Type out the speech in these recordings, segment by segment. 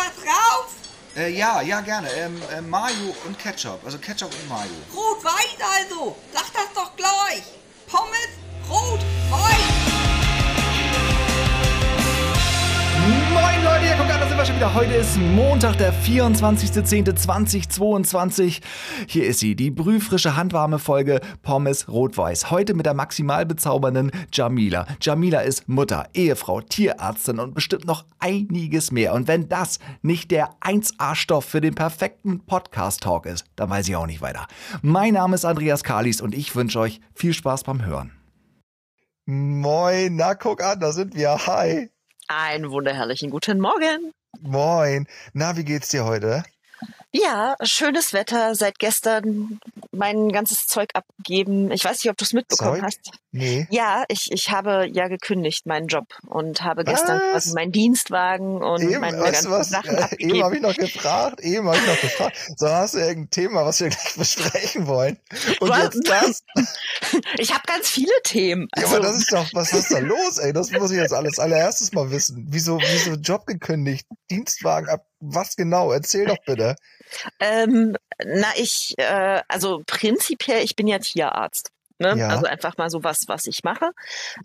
was drauf? Äh, ja, ja, gerne. Ähm, äh, Mayo und Ketchup. Also Ketchup und Mayo. Rot-Weiß also. Sag das doch gleich. Sind wir schon wieder. Heute ist Montag, der 24.10.2022. Hier ist sie, die brühfrische, handwarme Folge Pommes Rot-Weiß. Heute mit der maximal bezaubernden Jamila. Jamila ist Mutter, Ehefrau, Tierärztin und bestimmt noch einiges mehr. Und wenn das nicht der 1A-Stoff für den perfekten Podcast-Talk ist, dann weiß ich auch nicht weiter. Mein Name ist Andreas Kalis und ich wünsche euch viel Spaß beim Hören. Moin, na guck an, da sind wir. Hi. Einen wunderherrlichen guten Morgen. Moin. Na, wie geht's dir heute? Ja, schönes Wetter. Seit gestern mein ganzes Zeug abgegeben. Ich weiß nicht, ob du es mitbekommen Zeug? hast. Nee. Ja, ich, ich habe ja gekündigt meinen Job und habe gestern Was? quasi meinen Dienstwagen und Eben, meine ganzen was? Sachen Äh, eben habe abgegeben. ich noch gefragt, eben habe ich noch gefragt. So, hast du irgendein Thema, was wir gleich besprechen wollen? Und Was? jetzt das? Ich habe ganz viele Themen. Ja, Also, aber das ist doch, was ist da los, ey? Das muss ich jetzt alles allererstes mal wissen. Wieso, wieso Job gekündigt? Dienstwagen ab, was genau? Erzähl doch bitte. ähm, na, ich, äh, also prinzipiell, ich bin ja Tierarzt. Ne? Ja. Also einfach mal so was, was ich mache.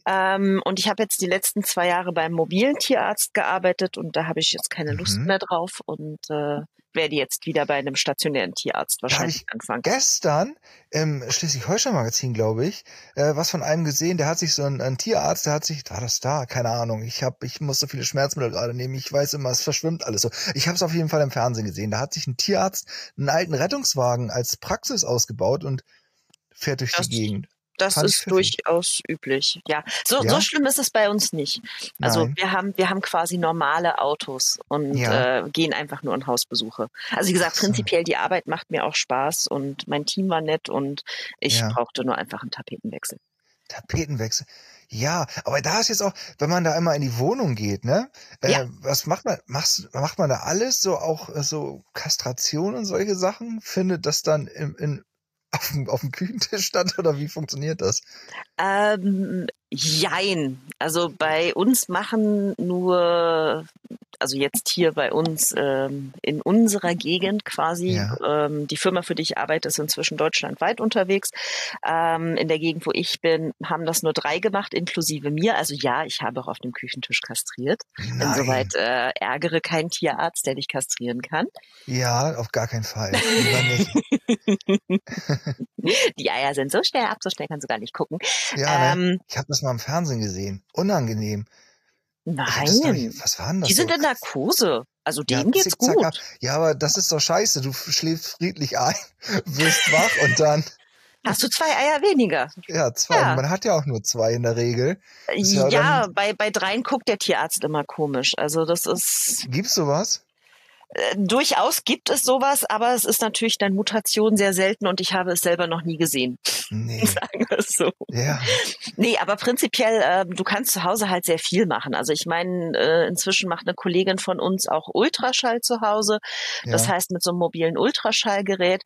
Ähm, und ich habe jetzt die letzten zwei Jahre beim mobilen Tierarzt gearbeitet und da habe ich jetzt keine Lust Mhm. mehr drauf und äh, werde jetzt wieder bei einem stationären Tierarzt wahrscheinlich ich anfangen. Gestern im Schleswig-Holstein-Magazin, glaube ich, äh, was von einem gesehen, der hat sich so ein, ein Tierarzt, der hat sich, war das da? Keine Ahnung. Ich hab, ich muss so viele Schmerzmittel gerade nehmen. Ich weiß immer, es verschwimmt alles so. Ich habe es auf jeden Fall im Fernsehen gesehen. Da hat sich ein Tierarzt einen alten Rettungswagen als Praxis ausgebaut und fährt durch Das- die Gegend. Das ich ist durchaus üblich. Ja, so, Ja? so schlimm ist es bei uns nicht. Also Nein. wir haben, wir haben quasi normale Autos und Ja. äh, gehen einfach nur in Hausbesuche. Also wie gesagt, prinzipiell die Arbeit macht mir auch Spaß und mein Team war nett und ich Ja. brauchte nur einfach einen Tapetenwechsel. Tapetenwechsel. Ja, aber da ist jetzt auch, wenn man da immer in die Wohnung geht, ne? Äh, Ja. Was macht man? Machst, macht man da alles so auch äh, so Kastration und solche Sachen? Findet das dann im, in, auf, dem, auf Küchentisch statt oder wie funktioniert das? Ähm, jein. Also bei uns machen nur, also jetzt hier bei uns ähm, in unserer Gegend quasi, Ja. ähm, die Firma, für die ich arbeite, ist inzwischen deutschlandweit unterwegs. Ähm, in der Gegend, wo ich bin, haben das nur drei gemacht, inklusive mir. Also ja, ich habe auch auf dem Küchentisch kastriert. Insoweit äh, ärgere keinen Tierarzt, der dich kastrieren kann. Ja, auf gar keinen Fall. Die Eier sind so schnell ab, so schnell kannst du gar nicht gucken. Ja, ne? ähm, Ich habe das mal im Fernsehen gesehen. Unangenehm. Das doch nein. nicht- was war denn das? Die sind so? in Narkose. Also Ja, denen geht's zickzack gut. ab. Ja, aber das ist doch scheiße. Du schläfst friedlich ein, wirst wach und dann, Hast du zwei Eier weniger? ja, zwei. Ja. Man hat ja auch nur zwei in der Regel. Ist ja Ja, bei, bei dreien guckt der Tierarzt immer komisch. Also das ist Gibt's sowas? Äh, durchaus gibt es sowas, aber es ist natürlich dann Mutation sehr selten und ich habe es selber noch nie gesehen. Nee. Sagen wir es so. Ja. Nee, aber prinzipiell, äh, du kannst zu Hause halt sehr viel machen. Also ich meine, äh, inzwischen macht eine Kollegin von uns auch Ultraschall zu Hause. Das ja. heißt mit so einem mobilen Ultraschallgerät.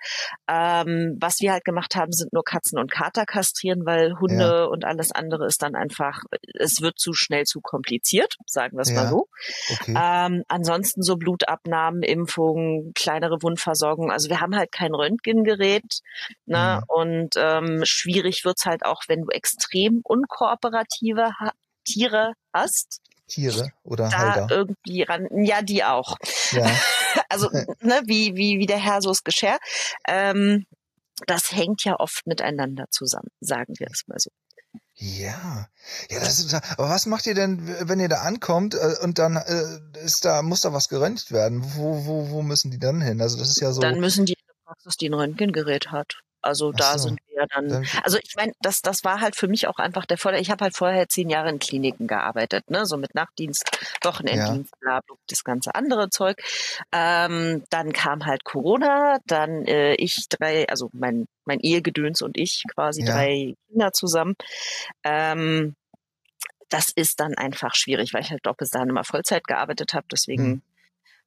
Ähm, was wir halt gemacht haben, sind nur Katzen und Kater kastrieren, weil Hunde und alles andere ist dann einfach, es wird zu schnell zu kompliziert, sagen wir es Ja. mal so. Okay. Ähm, ansonsten so Blutabnahmen, Impfungen, kleinere Wundversorgung. Also wir haben halt kein Röntgengerät. Ne? Mhm. Und ähm, schwierig wird's halt auch, wenn du extrem unkooperative ha Tiere hast, Tiere oder da Halter. irgendwie ran. Ja, die auch. Ja. Also, ne, wie, wie, wie der Herr so ist Geschirr. Ähm, das hängt ja oft miteinander zusammen, sagen wir es mal so. Ja. Ja, das ist, aber was macht ihr denn, wenn ihr da ankommt äh, und dann äh, ist da, muss da was geröntgt werden? Wo, wo, wo müssen die dann hin? Also das ist ja so. Dann müssen die in der Praxis, die ein Röntgengerät hat. Also da so. sind wir dann. Dann- Also ich meine, das, das war halt für mich auch einfach der Vorteil. Ich habe halt vorher zehn Jahre in Kliniken gearbeitet, ne, so mit Nachtdienst, Wochenenddienst, bla, bla, das ganze andere Zeug. Ähm, dann kam halt Corona, dann äh, ich drei, also mein mein Ehegedöns und ich quasi Ja. drei Kinder zusammen. Ähm, das ist dann einfach schwierig, weil ich halt auch bis dahin immer Vollzeit gearbeitet habe. Deswegen Hm.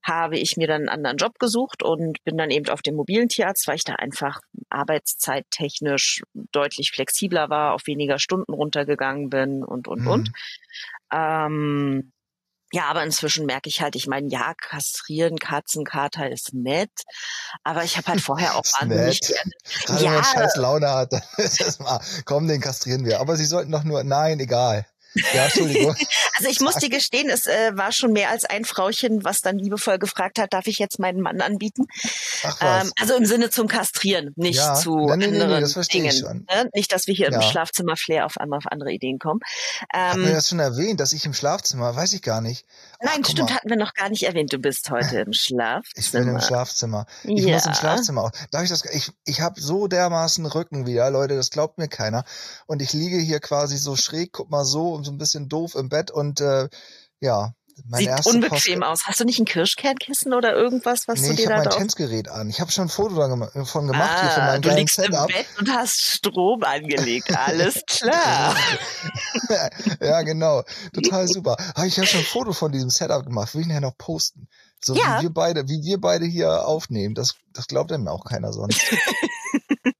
Habe ich mir dann einen anderen Job gesucht und bin dann eben auf den mobilen Tierarzt, weil ich da einfach arbeitszeittechnisch deutlich flexibler war, auf weniger Stunden runtergegangen bin und, und, Mhm. und. Ähm, Ja, aber inzwischen merke ich halt, ich meine, ja, kastrieren, Katzenkater ist nett, aber ich habe halt vorher auch wahnsinnig nett. gerne. Ja, man scheiß Laune hat, ist das mal, komm, den kastrieren wir. Aber sie sollten doch nur, nein, egal. Ja, Entschuldigung. also ich muss dir gestehen, es äh, war schon mehr als ein Frauchen, was dann liebevoll gefragt hat, darf ich jetzt meinen Mann anbieten? Ach was. Ähm, also im Sinne zum Kastrieren, nicht Ja, zu nee, nee, nee, nee, anderen das verstehe ich Dingen. schon. Ne? Nicht, dass wir hier im Ja. Schlafzimmer Flair auf einmal auf andere Ideen kommen. Hat mir Ähm, das schon erwähnt, dass ich im Schlafzimmer, weiß ich gar nicht. Nein, stimmt, mal, hatten wir noch gar nicht erwähnt. Du bist heute im Schlafzimmer. Ich bin im Schlafzimmer. Ich ja. muss im Schlafzimmer auch. Darf ich das? Ich, ich habe so dermaßen Rücken wieder, Leute, das glaubt mir keiner. Und ich liege hier quasi so schräg, guck mal so und so ein bisschen doof im Bett und äh, ja, mein Sieht unbequem Post aus. Hast du nicht ein Kirschkernkissen oder irgendwas, was Nee, du ich dir habe da mein drauf... Tänzgerät an. Ich habe schon ein Foto davon gemacht hier von Ah, meinem du liegst im Setup. Bett und hast Strom angelegt. Alles klar. ja, genau. Total super. Habe ich ja schon ein Foto von diesem Setup gemacht. Will ich nachher noch posten. So Ja. wie wir beide, wie wir beide hier aufnehmen. Das, das glaubt mir auch keiner sonst.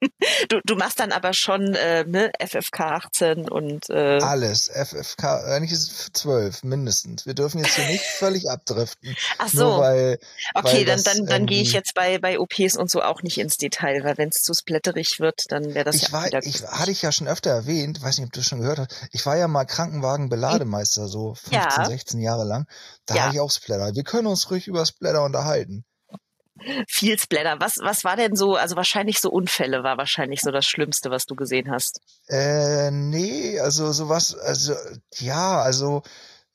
Du, du machst dann aber schon äh, ne, FFK 18 und äh, Alles. FFK, eigentlich ist es 12 mindestens. Wir dürfen jetzt hier nicht völlig abdriften. ach so. weil, Okay, weil dann, das dann, dann gehe ich irgendwie- jetzt bei, bei OPs und so auch nicht ins Detail, weil wenn es zu splatterig wird, dann wäre das ich ja war, wieder ich gut. hatte ich ja schon öfter erwähnt, weiß nicht, ob du schon gehört hast. Ich war ja mal Krankenwagen-Belademeister, so 15, Ja. 16 Jahre lang. Da Ja. hatte ich auch Splatter. Wir können uns ruhig über Splatter unterhalten. Viel Splatter. Was, was war denn so, also wahrscheinlich so Unfälle war wahrscheinlich so das Schlimmste, was du gesehen hast. Äh, nee, also sowas, also ja, also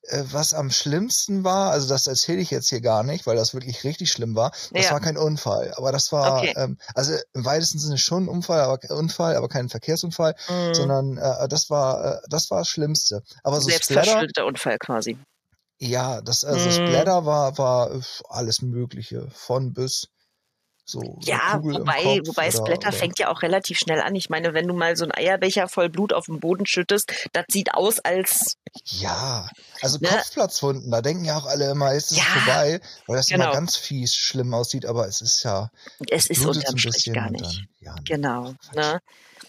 äh, was am schlimmsten war, also das erzähle ich jetzt hier gar nicht, weil das wirklich richtig schlimm war. Das Ja. war kein Unfall, aber das war, Okay. ähm, also im weitesten Sinne schon ein Unfall, aber Unfall, aber kein Verkehrsunfall, Mhm. sondern äh, das war, äh, das war das Schlimmste. Aber so Selbstverschuldeter Unfall quasi. Ja, das also Mhm. Splatter war war äh, alles Mögliche von bis. So, Ja, wobei, wobei Splatter oder, fängt ja auch relativ schnell an. Ich meine, wenn du mal so einen Eierbecher voll Blut auf den Boden schüttest, das sieht aus, als Ja, also Ne? Kopfplatzwunden, da denken ja auch alle immer, ist es Ja, vorbei, weil das genau. immer ganz fies schlimm aussieht, aber es ist ja, es ist unterm ein Strich bisschen gar nicht. dann, ja. Genau. Ne?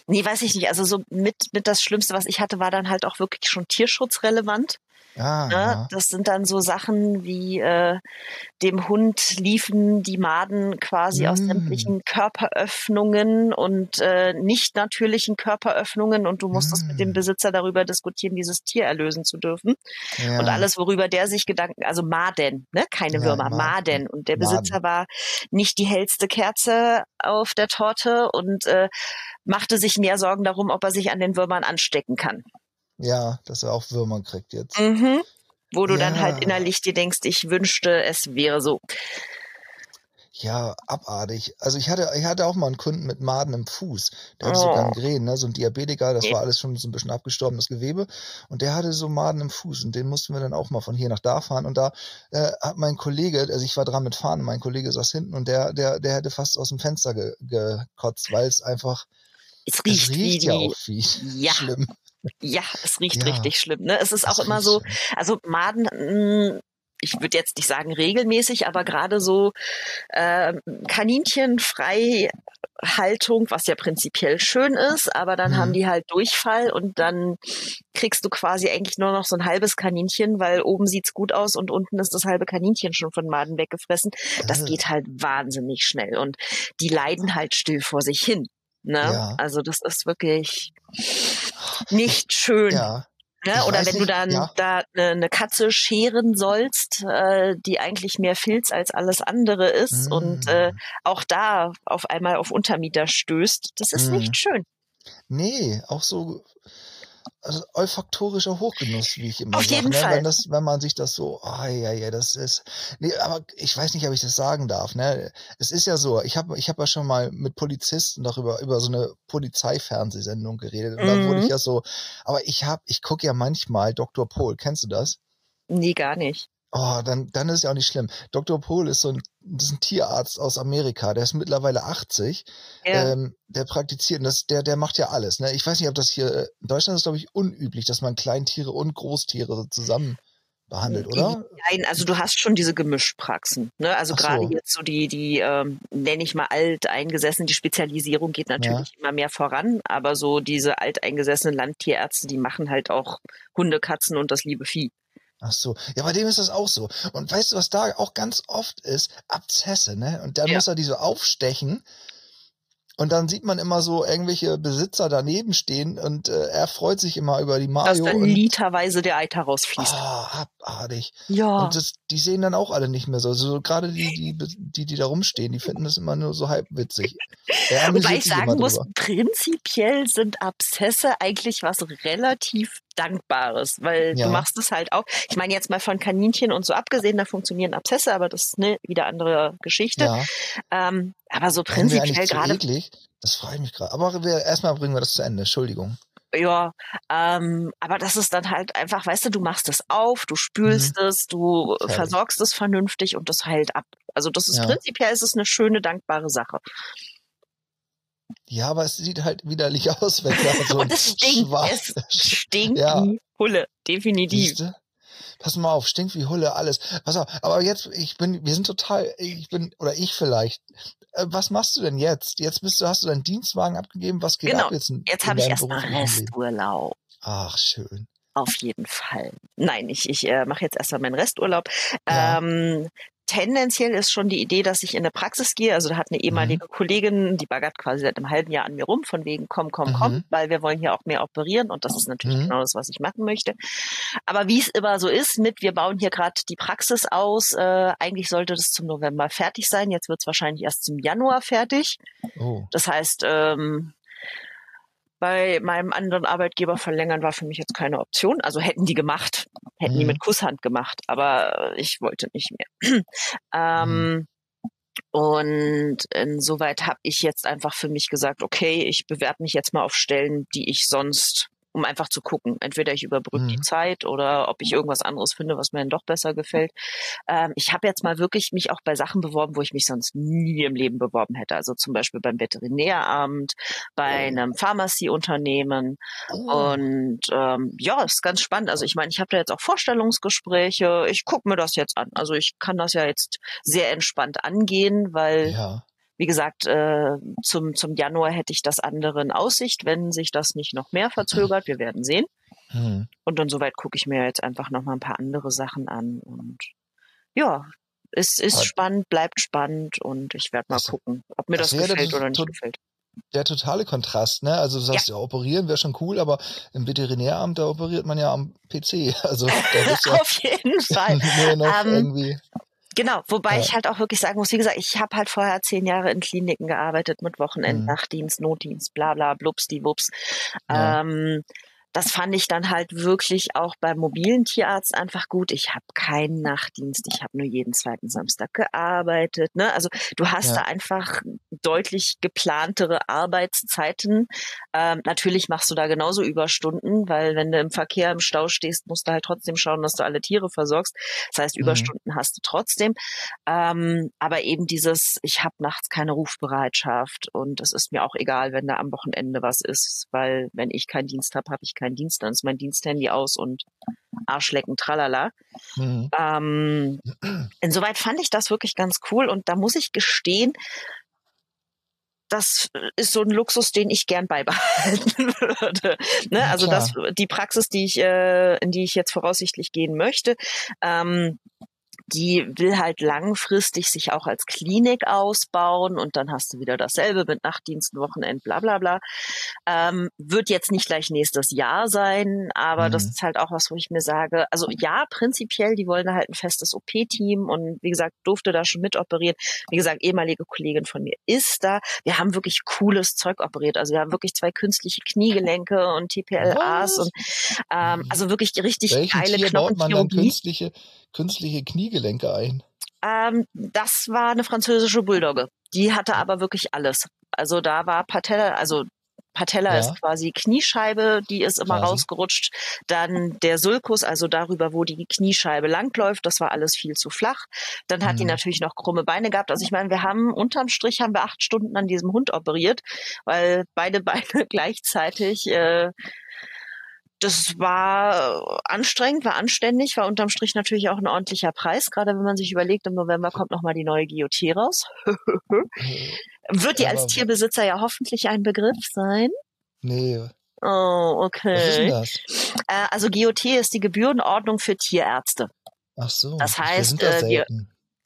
Nee, weiß ich nicht. Also so mit, mit das Schlimmste, was ich hatte, war dann halt auch wirklich schon tierschutzrelevant. Ah, Ne? ja. Das sind dann so Sachen wie äh, dem Hund liefen die Maden quasi aus Mm. sämtlichen Körperöffnungen und äh, nicht natürlichen Körperöffnungen und du musstest mit dem Mm. Besitzer darüber diskutieren, dieses Tier erlösen zu dürfen. ja. Und alles, worüber der sich Gedanken, also Maden, ne? keine Ja, Würmer, Maden. Maden. Und der Maden. Besitzer war nicht die hellste Kerze auf der Torte und äh, machte sich mehr Sorgen darum, ob er sich an den Würmern anstecken kann. Ja, dass er auch Würmer kriegt jetzt. Mhm. Wo du dann Ja. halt innerlich dir denkst, ich wünschte, es wäre so. Ja, abartig. Also ich hatte, ich hatte auch mal einen Kunden mit Maden im Fuß. Der hatte so Oh. Gangren, ne? so ein Diabetiker, das war alles schon so ein bisschen abgestorbenes Gewebe. Und der hatte so Maden im Fuß und den mussten wir dann auch mal von hier nach da fahren. Und da äh, hat mein Kollege, also ich war dran mit fahren, mein Kollege saß hinten und der, der, der hätte fast aus dem Fenster ge gekotzt, weil es einfach, Es es riecht, wie riecht ja auch wie Ja. schlimm. Ja, es riecht Ja. richtig schlimm. Ne? Es ist auch Es immer so, also Maden, mh, ich würde jetzt nicht sagen regelmäßig, aber gerade so äh, Kaninchenfreihaltung, was ja prinzipiell schön ist, aber dann Mhm. haben die halt Durchfall und dann kriegst du quasi eigentlich nur noch so ein halbes Kaninchen, weil oben sieht's gut aus und unten ist das halbe Kaninchen schon von Maden weggefressen. Das Äh. geht halt wahnsinnig schnell und die leiden halt still vor sich hin. Ne? Ja. Also das ist wirklich nicht schön. Ja. Ne? Oder wenn du nicht, dann ja. da eine ne Katze scheren sollst, äh, die eigentlich mehr Filz als alles andere ist und äh, Mm. auch da auf einmal auf Untermieter stößt, das ist Mm. nicht schön. Nee, auch so also olfaktorischer Hochgenuss, wie ich immer Auf sage. jeden ne? Fall. Wenn, das, wenn man sich das so, ah ja, ja, das ist. Nee, aber ich weiß nicht, ob ich das sagen darf. Ne? Es ist ja so, ich habe ich hab ja schon mal mit Polizisten darüber über so eine Polizeifernsehsendung geredet. Und dann wurde Mhm. ich ja so, aber ich habe, ich gucke ja manchmal Dr. Pol, kennst du das? Nee, gar nicht. Oh, dann, dann ist es ja auch nicht schlimm. Dr. Pohl ist so ein, das ist ein Tierarzt aus Amerika, der ist mittlerweile 80. Ja. Ähm, der praktiziert, und das, der, der macht ja alles. Ne? Ich weiß nicht, ob das hier, in Deutschland ist glaube ich unüblich, dass man Kleintiere und Großtiere so zusammen behandelt, oder? Nein, also du hast schon diese Gemischpraxen. Ne? Also Ach gerade so. jetzt so die, die ähm, nenne ich mal alteingesessen, die Spezialisierung geht natürlich immer mehr voran, aber so diese alteingesessenen Landtierärzte, die machen halt auch Hunde, Katzen und das liebe Vieh. Ach so. Ja, bei dem ist das auch so. Und weißt du, was da auch ganz oft ist? Abzesse, ne? Und dann Ja. muss er die so aufstechen. Und dann sieht man immer so irgendwelche Besitzer daneben stehen und äh, er freut sich immer über die Dass Mario. dann und, literweise der Eiter rausfließt. ah, abartig. ja. Und das, die sehen dann auch alle nicht mehr so. So gerade die, die, die, die da rumstehen, die finden das immer nur so halb witzig. Wobei ich sagen muss, prinzipiell sind Abszesse eigentlich was relativ Dankbares, weil Ja. du machst es halt auch. Ich meine jetzt mal von Kaninchen und so abgesehen, da funktionieren Abszesse, aber das ist eine wieder andere Geschichte. Ja, Ähm, aber so prinzipiell gerade? Das frage ich mich gerade. Aber wir, erstmal bringen wir das zu Ende. Entschuldigung. ja, ähm, aber das ist dann halt einfach, weißt du, du machst es auf, du spülst es, du Mhm. Fertig. versorgst es vernünftig und das heilt ab. Also das ist Ja. prinzipiell ist es eine schöne, dankbare Sache. Ja, aber es sieht halt widerlich aus, wenn da so und es stinkt, schwarz- es stinkt Ja. wie Hulle, definitiv. Siehste? Pass mal auf, stinkt wie Hulle, alles. Pass auf, aber jetzt, ich bin, wir sind total, ich bin, oder ich vielleicht. Äh, Was machst du denn jetzt? Jetzt bist du, hast du deinen Dienstwagen abgegeben, was geht Genau, ab jetzt? in- Jetzt habe ich erstmal? Resturlaub. Ach, schön. Auf jeden Fall. Nein, ich, ich äh, mache jetzt erstmal meinen Resturlaub. Ja. Ähm, tendenziell ist schon die Idee, dass ich in eine Praxis gehe. Also da hat eine ehemalige Kollegin, die baggert quasi seit einem halben Jahr an mir rum, von wegen komm, komm, komm, Mhm. weil wir wollen hier auch mehr operieren und das ist natürlich Mhm. genau das, was ich machen möchte. Aber wie es immer so ist, mit wir bauen hier gerade die Praxis aus. Äh, eigentlich sollte das zum November fertig sein. Jetzt wird es wahrscheinlich erst zum Januar fertig. Oh. Das heißt, ähm, bei meinem anderen Arbeitgeber verlängern war für mich jetzt keine Option. Also hätten die gemacht, hätten die Mhm. mit Kusshand gemacht, aber ich wollte nicht mehr. ähm, Und insoweit habe ich jetzt einfach für mich gesagt, okay, ich bewerbe mich jetzt mal auf Stellen, die ich sonst um einfach zu gucken. Entweder ich überbrücke die Mhm. Zeit oder ob ich irgendwas anderes finde, was mir dann doch besser gefällt. Ähm, ich habe jetzt mal wirklich mich auch bei Sachen beworben, wo ich mich sonst nie im Leben beworben hätte. Also zum Beispiel beim Veterinäramt, bei einem Pharmazieunternehmen. Oh. Und ähm, ja, ist ganz spannend. Also ich meine, ich habe da jetzt auch Vorstellungsgespräche. Ich gucke mir das jetzt an. Also ich kann das ja jetzt sehr entspannt angehen, weil Ja. Wie gesagt, äh, zum, zum Januar hätte ich das andere in Aussicht, wenn sich das nicht noch mehr verzögert. Wir werden sehen. Hm. Und insoweit gucke ich mir jetzt einfach noch mal ein paar andere Sachen an. Und ja, es ist spannend, bleibt spannend und ich werde mal Das- gucken, ob mir das, das gefällt oder nicht gefällt. Der totale Kontrast, ne? Also du sagst ja, operieren wäre schon cool, aber im Veterinäramt, da operiert man ja am PC. Also da ja Auf jeden Fall. nur noch Ähm, irgendwie. Genau, wobei Ja. ich halt auch wirklich sagen muss, wie gesagt, ich habe halt vorher zehn Jahre in Kliniken gearbeitet mit Wochenend, Mhm. Nachtdienst, Notdienst, bla bla, blups, die Wups. Ja. Ähm, das fand ich dann halt wirklich auch beim mobilen Tierarzt einfach gut. Ich habe keinen Nachtdienst, ich habe nur jeden zweiten Samstag gearbeitet. Ne? Also du hast Ja. da einfach deutlich geplantere Arbeitszeiten. Ähm, natürlich machst du da genauso Überstunden, weil wenn du im Verkehr im Stau stehst, musst du halt trotzdem schauen, dass du alle Tiere versorgst. Das heißt, Mhm. Überstunden hast du trotzdem. Ähm, aber eben dieses, ich habe nachts keine Rufbereitschaft und es ist mir auch egal, wenn da am Wochenende was ist, weil wenn ich keinen Dienst habe, habe ich keinen Dienst, dann ist mein Diensthandy aus und Arschlecken, tralala. Hm. Ähm, insoweit fand ich das wirklich ganz cool und da muss ich gestehen, das ist so ein Luxus, den ich gern beibehalten würde. Ne? Also das, die Praxis, die ich, äh, in die ich jetzt voraussichtlich gehen möchte, ähm, die will halt langfristig sich auch als Klinik ausbauen und dann hast du wieder dasselbe mit Nachtdiensten, Wochenend, bla bla bla. Ähm, wird jetzt nicht gleich nächstes Jahr sein, aber das Mhm. ist halt auch was, wo ich mir sage, also ja, prinzipiell, die wollen da halt ein festes OP-Team und wie gesagt, durfte da schon mitoperieren. Wie gesagt, ehemalige Kollegin von mir ist da. Wir haben wirklich cooles Zeug operiert. Also wir haben wirklich zwei künstliche Kniegelenke und TPLAs Was? und ähm, also wirklich die richtig Welchem geile Tier Knochenchirurgie. Künstliche, Kniegelenke ein? Ähm, das war eine französische Bulldogge. Die hatte aber wirklich alles. Also da war Patella, also Patella Ja. ist quasi Kniescheibe, die ist immer Quasi. rausgerutscht. Dann der Sulcus, also darüber, wo die Kniescheibe langläuft, das war alles viel zu flach. Dann hat die Mhm. natürlich noch krumme Beine gehabt. Also ich meine, wir haben unterm Strich haben wir acht Stunden an diesem Hund operiert, weil beide Beine gleichzeitig äh, das war äh, anstrengend, war anständig, war unterm Strich natürlich auch ein ordentlicher Preis, gerade wenn man sich überlegt, im November kommt nochmal die neue GOT raus. Wird dir als Tierbesitzer ja hoffentlich ein Begriff sein. Nee, Oh, Was ist denn okay. das? Äh, also GOT ist die Gebührenordnung für Tierärzte. Ach so. Das wir heißt, sind da äh, wir-.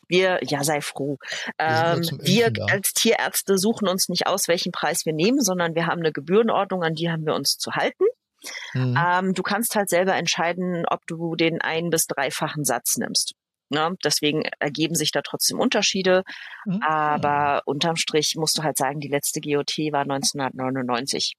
Wir, ja, sei froh. nur Ähm, wir als Tierärzte suchen uns nicht aus, welchen Preis wir nehmen, sondern wir haben eine Gebührenordnung, an die haben wir uns zu halten. Hm. Ähm, du kannst halt selber entscheiden, ob du den ein- bis dreifachen Satz nimmst. Ne? Deswegen ergeben sich da trotzdem Unterschiede. Hm. Aber unterm Strich musst du halt sagen, die letzte GOT war 1999.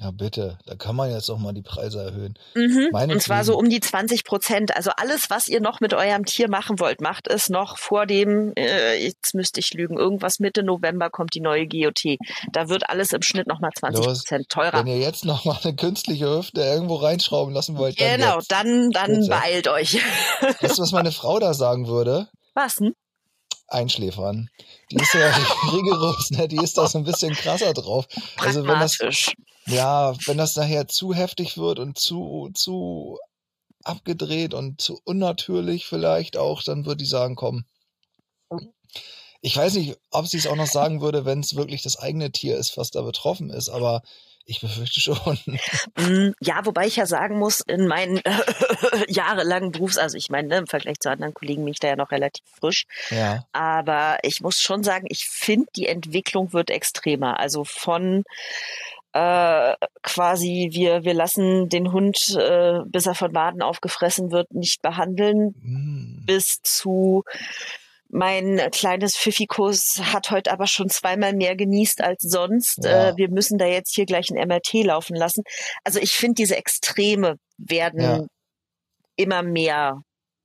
Ja, bitte. Da kann man jetzt auch mal die Preise erhöhen. Mhm. Und zwar so um die 20 Prozent. Also alles, was ihr noch mit eurem Tier machen wollt, macht es noch vor dem, äh, jetzt müsste ich lügen, irgendwas Mitte November kommt die neue GOT. Da wird alles im Schnitt nochmal 20 Los, Prozent teurer. Wenn ihr jetzt noch mal eine künstliche Hüfte irgendwo reinschrauben lassen wollt, dann Genau, jetzt. dann, dann Bitte. beeilt euch. Weißt du, was meine Frau da sagen würde? Was denn? Einschläfern. Die ist ja rigoros, ne? Die ist da so ein bisschen krasser drauf. Also wenn das, ja, wenn das nachher zu heftig wird und zu, zu abgedreht und zu unnatürlich vielleicht auch, dann würde ich sagen, komm. Ich weiß nicht, ob sie es auch noch sagen würde, wenn es wirklich das eigene Tier ist, was da betroffen ist, aber ich befürchte schon. Mm, Ja, wobei ich ja sagen muss, in meinen jahrelangen Berufs, also ich meine, ne, im Vergleich zu anderen Kollegen bin ich da ja noch relativ frisch, Ja. aber ich muss schon sagen, ich finde, die Entwicklung wird extremer. Also von äh, quasi, wir, wir lassen den Hund, äh, bis er von Maden aufgefressen wird, nicht behandeln, Hm. bis zu mein kleines Pfiffikus hat heute aber schon zweimal mehr genießt als sonst. Ja. Äh, wir müssen da jetzt hier gleich ein MRT laufen lassen. Also ich finde, diese Extreme werden Ja. immer mehr.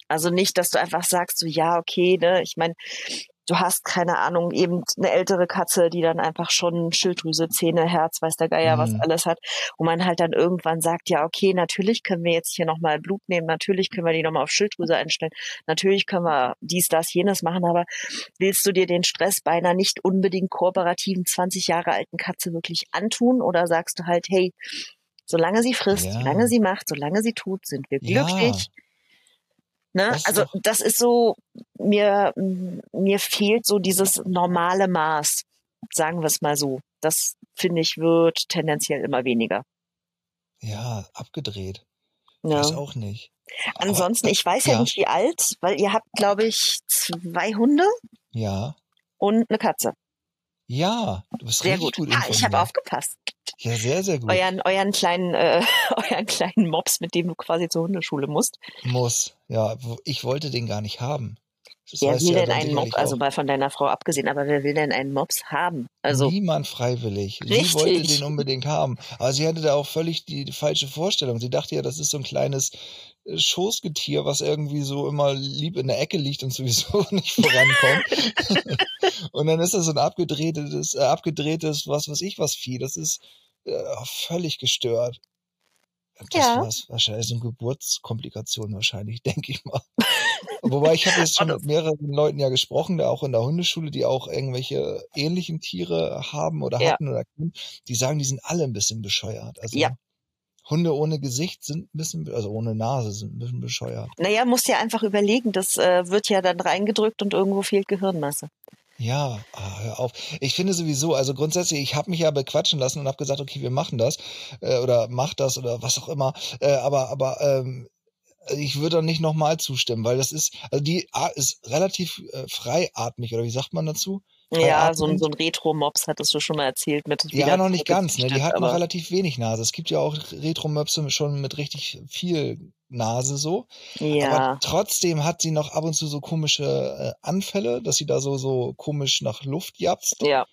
Also nicht, dass du einfach sagst, so ja, okay, ne, ich meine, du hast keine Ahnung, eben eine ältere Katze, die dann einfach schon Schilddrüse, Zähne, Herz, weiß der Geier, was Mhm. alles hat, wo man halt dann irgendwann sagt, ja, okay, natürlich können wir jetzt hier nochmal Blut nehmen, natürlich können wir die nochmal auf Schilddrüse einstellen, natürlich können wir dies, das, jenes machen, aber willst du dir den Stress bei einer nicht unbedingt kooperativen 20 Jahre alten Katze wirklich antun oder sagst du halt, hey, solange sie frisst, Ja. solange sie macht, solange sie tut, sind wir Ja. Ne? Das Also doch- das ist so, mir, mir fehlt so dieses normale Maß, sagen wir es mal so. Das finde ich wird tendenziell immer weniger. Ja, abgedreht. Ja. Weiß auch nicht. Aber, Ansonsten, äh, ich weiß ja. ja. nicht wie alt, weil ihr habt, glaube ich, zwei Hunde Ja. und eine Katze. Ja, du bist Sehr richtig gut. gut, ah, ich habe aufgepasst. Ja, sehr, sehr gut. Euren, euren kleinen, äh, euren kleinen Mops, mit dem du quasi zur Hundeschule musst. Muss. Ja, ich wollte den gar nicht haben. Das Wer will ja denn einen Mops, also mal von deiner Frau abgesehen, aber wer will denn einen Mops haben? Also, Niemand freiwillig. Sie Richtig. wollte den unbedingt haben. Aber sie hatte da auch völlig die, falsche Vorstellung. Sie dachte ja, das ist so ein kleines Schoßgetier, was irgendwie so immer lieb in der Ecke liegt und sowieso nicht vorankommt. und dann ist das so ein abgedrehtes, äh, abgedrehtes, was weiß ich was Vieh. Das ist äh, völlig gestört. Das Ja. war's wahrscheinlich so eine Geburtskomplikation wahrscheinlich, denke ich mal. Wobei ich habe jetzt schon mit mehreren Leuten ja gesprochen, da auch in der Hundeschule, die auch irgendwelche ähnlichen Tiere haben oder Ja. hatten oder kennen, die sagen, die sind alle ein bisschen bescheuert. Also Ja. Hunde ohne Gesicht sind ein bisschen, also ohne Nase sind ein bisschen bescheuert. naja, musst ja einfach überlegen, das äh, wird ja dann reingedrückt und irgendwo fehlt Gehirnmasse. Ja, ah, hör auf. Ich finde sowieso, also grundsätzlich, ich habe mich ja bequatschen lassen und habe gesagt, okay, wir machen das äh, oder mach das oder was auch immer. Äh, aber aber ähm, ich würde dann nicht nochmal zustimmen, weil das ist, also die Art ist relativ äh, freiatmig oder wie sagt man dazu? Ja, so so ein Retro-Mops hattest du schon mal erzählt mit Ja, noch nicht ganz. Ne? Die zurückgezüchtet, hat noch relativ wenig Nase. Es gibt ja auch Retro-Möpse schon mit richtig viel Nase so. Ja, Aber trotzdem hat sie noch ab und zu so komische äh, Anfälle, dass sie da so, so komisch nach Luft japst. ja.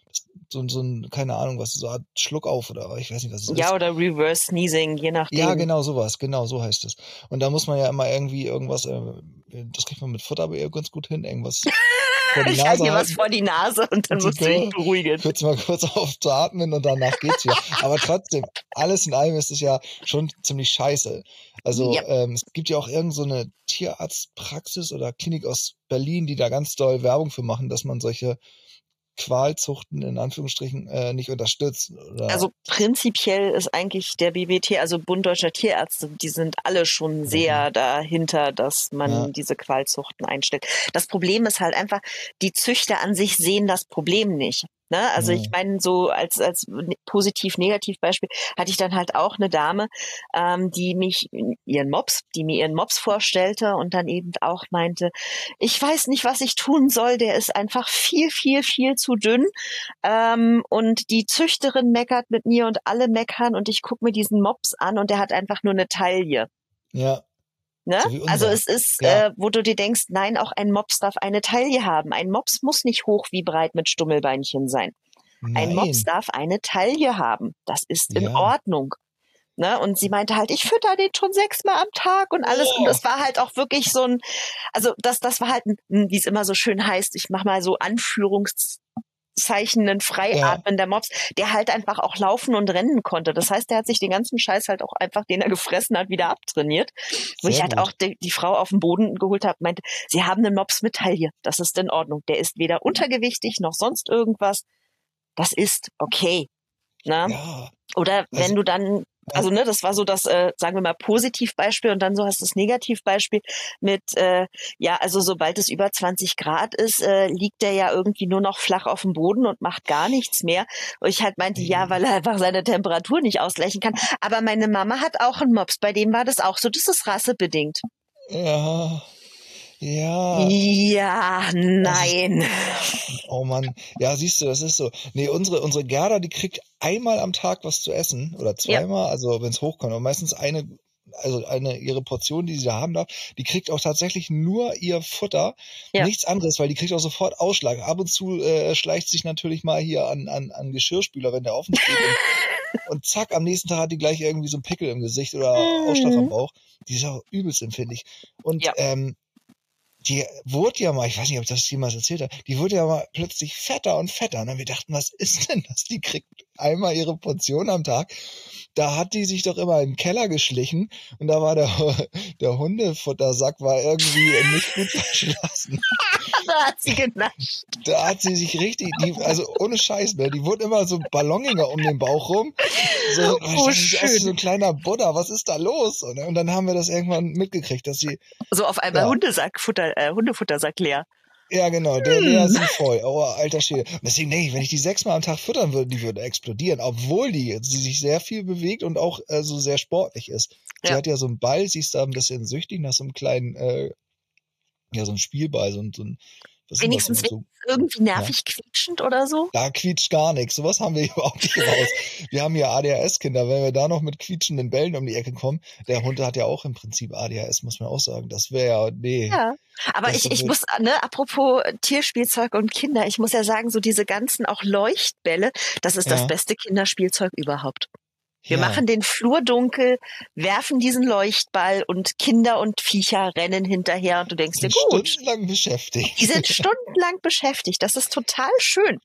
So, so ein, keine Ahnung, was, so Art Schluck auf oder ich weiß nicht, was es Ja, ist. oder Reverse Sneezing, je nachdem. Ja, genau sowas, genau so heißt es. Und da muss man ja immer irgendwie irgendwas, äh, das kriegt man mit Futter aber eher ganz gut hin, irgendwas vor die Ich halte Nase dir was vor die Nase und dann Und musst du dich beruhigen. kurz mal kurz aufzuatmen und danach geht's wieder. Aber trotzdem, alles in allem ist es ja schon ziemlich scheiße. Also Ja. ähm, es gibt ja auch irgend so eine Tierarztpraxis oder Klinik aus Berlin, die da ganz doll Werbung für machen, dass man solche Qualzuchten in Anführungsstrichen äh, nicht unterstützt. Oder, Also prinzipiell ist eigentlich der BBT, also Bund Deutscher Tierärzte, die sind alle schon sehr dahinter, dass man Mhm. Ja. diese Qualzuchten einstellt. Das Problem ist halt einfach, die Züchter an sich sehen das Problem nicht. Ne? Also ich Mhm. meine, so als, als positiv-negativ-Beispiel hatte ich dann halt auch eine Dame, ähm, die mich ihren Mops, die mir ihren Mops vorstellte und dann eben auch meinte, ich weiß nicht, was ich tun soll, der ist einfach viel, viel, viel zu dünn. Ähm, und die Züchterin meckert mit mir und alle meckern und ich gucke mir diesen Mops an und der hat einfach nur eine Taille. Ja, Ne? So also es ist, Ja. äh, wo du dir denkst, nein, auch ein Mops darf eine Taille haben. Ein Mops muss nicht hoch wie breit mit Stummelbeinchen sein. Ein Mops nein. darf eine Taille haben. Das ist in Ja. Ordnung. Ne? Und sie meinte halt, ich fütter den schon sechsmal am Tag und alles. Und Oh. das war halt auch wirklich so ein, also das, das war halt, ein, wie es immer so schön heißt, ich mach mal so Anführungszeichen, ein freiatmender Mops, der halt einfach auch laufen und rennen konnte. Das heißt, der hat sich den ganzen Scheiß halt auch einfach, den er gefressen hat, wieder abtrainiert. Wo Sehr ich halt gut. auch die, die Frau auf den Boden geholt habe, meinte, sie haben einen Mops mit Taille. Das ist in Ordnung. Der ist weder untergewichtig noch sonst irgendwas. Das ist okay. Ne? Ja, Oder Also- wenn du dann, also ne, das war so das, äh, sagen wir mal, Positivbeispiel und dann so hast du das Negativbeispiel mit, äh, ja, also sobald es über 20 Grad ist, äh, liegt der ja irgendwie nur noch flach auf dem Boden und macht gar nichts mehr. Und ich halt meinte, ja, Mhm. weil er einfach seine Temperatur nicht ausgleichen kann. Aber meine Mama hat auch einen Mops, bei dem war das auch so, das ist rassebedingt. ja, ja. Ja, nein. Oh Mann, ja, siehst du, das ist so. Nee, unsere, unsere Gerda, die kriegt einmal am Tag was zu essen oder zweimal, also wenn es hochkommt, aber meistens eine, also eine ihre Portion, die sie da haben darf, die kriegt auch tatsächlich nur ihr Futter, Ja. nichts anderes, weil die kriegt auch sofort Ausschlag. Ab und zu äh, schleicht sich natürlich mal hier an, an, an Geschirrspüler, wenn der offen steht. und, und zack, am nächsten Tag hat die gleich irgendwie so einen Pickel im Gesicht oder Ausschlag am Mhm. Bauch. Die ist auch übelst empfindlich. Und Ja. ähm, die wurde ja mal, ich weiß nicht, ob ich das jemals erzählt habe, die wurde ja mal plötzlich fetter und fetter. Und wir dachten, was ist denn das? Die kriegt einmal ihre Portion am Tag. Da hat die sich doch immer in den Keller geschlichen und da war der, der Hundefuttersack war irgendwie nicht gut verschlossen. da hat sie genascht. Da hat sie sich richtig, die, also ohne Scheiß, ne, die wurde immer so Balloniger um den Bauch rum. So, Oh, wie schön. so ein kleiner Buddha, was ist da los? Und, und dann haben wir das irgendwann mitgekriegt, dass sie, So auf einmal Ja. Hundesack, Futter, äh, Hundefuttersack leer. Ja, genau, der Lea ist voll. Oh, alter Schwede. Und deswegen denke ich, wenn ich die sechsmal am Tag füttern würde, die würde explodieren, obwohl die sie sich sehr viel bewegt und auch äh, so sehr sportlich ist. Sie Ja. hat ja so einen Ball, sie ist da ein bisschen süchtig nach so einem kleinen, äh, ja, so ein Spielball, so ein, so ein das? Wenigstens so, Irgendwie nervig quietschend oder so. da quietscht gar nichts. Sowas haben wir überhaupt nicht raus. Wir haben hier ADHS-Kinder. Wenn wir da noch mit quietschenden Bällen um die Ecke kommen, der Hund hat ja auch im Prinzip ADHS, muss man auch sagen. Das wäre ja, nee. Ja. Aber Das ich, ich muss, ne, apropos Tierspielzeug und Kinder, ich muss ja sagen, so diese ganzen auch Leuchtbälle, das ist das Ja. beste Kinderspielzeug überhaupt. Wir ja. machen den Flur dunkel, werfen diesen Leuchtball und Kinder und Viecher rennen hinterher und du denkst dir, sind gut, stundenlang beschäftigt. die sind stundenlang beschäftigt. Das ist total schön.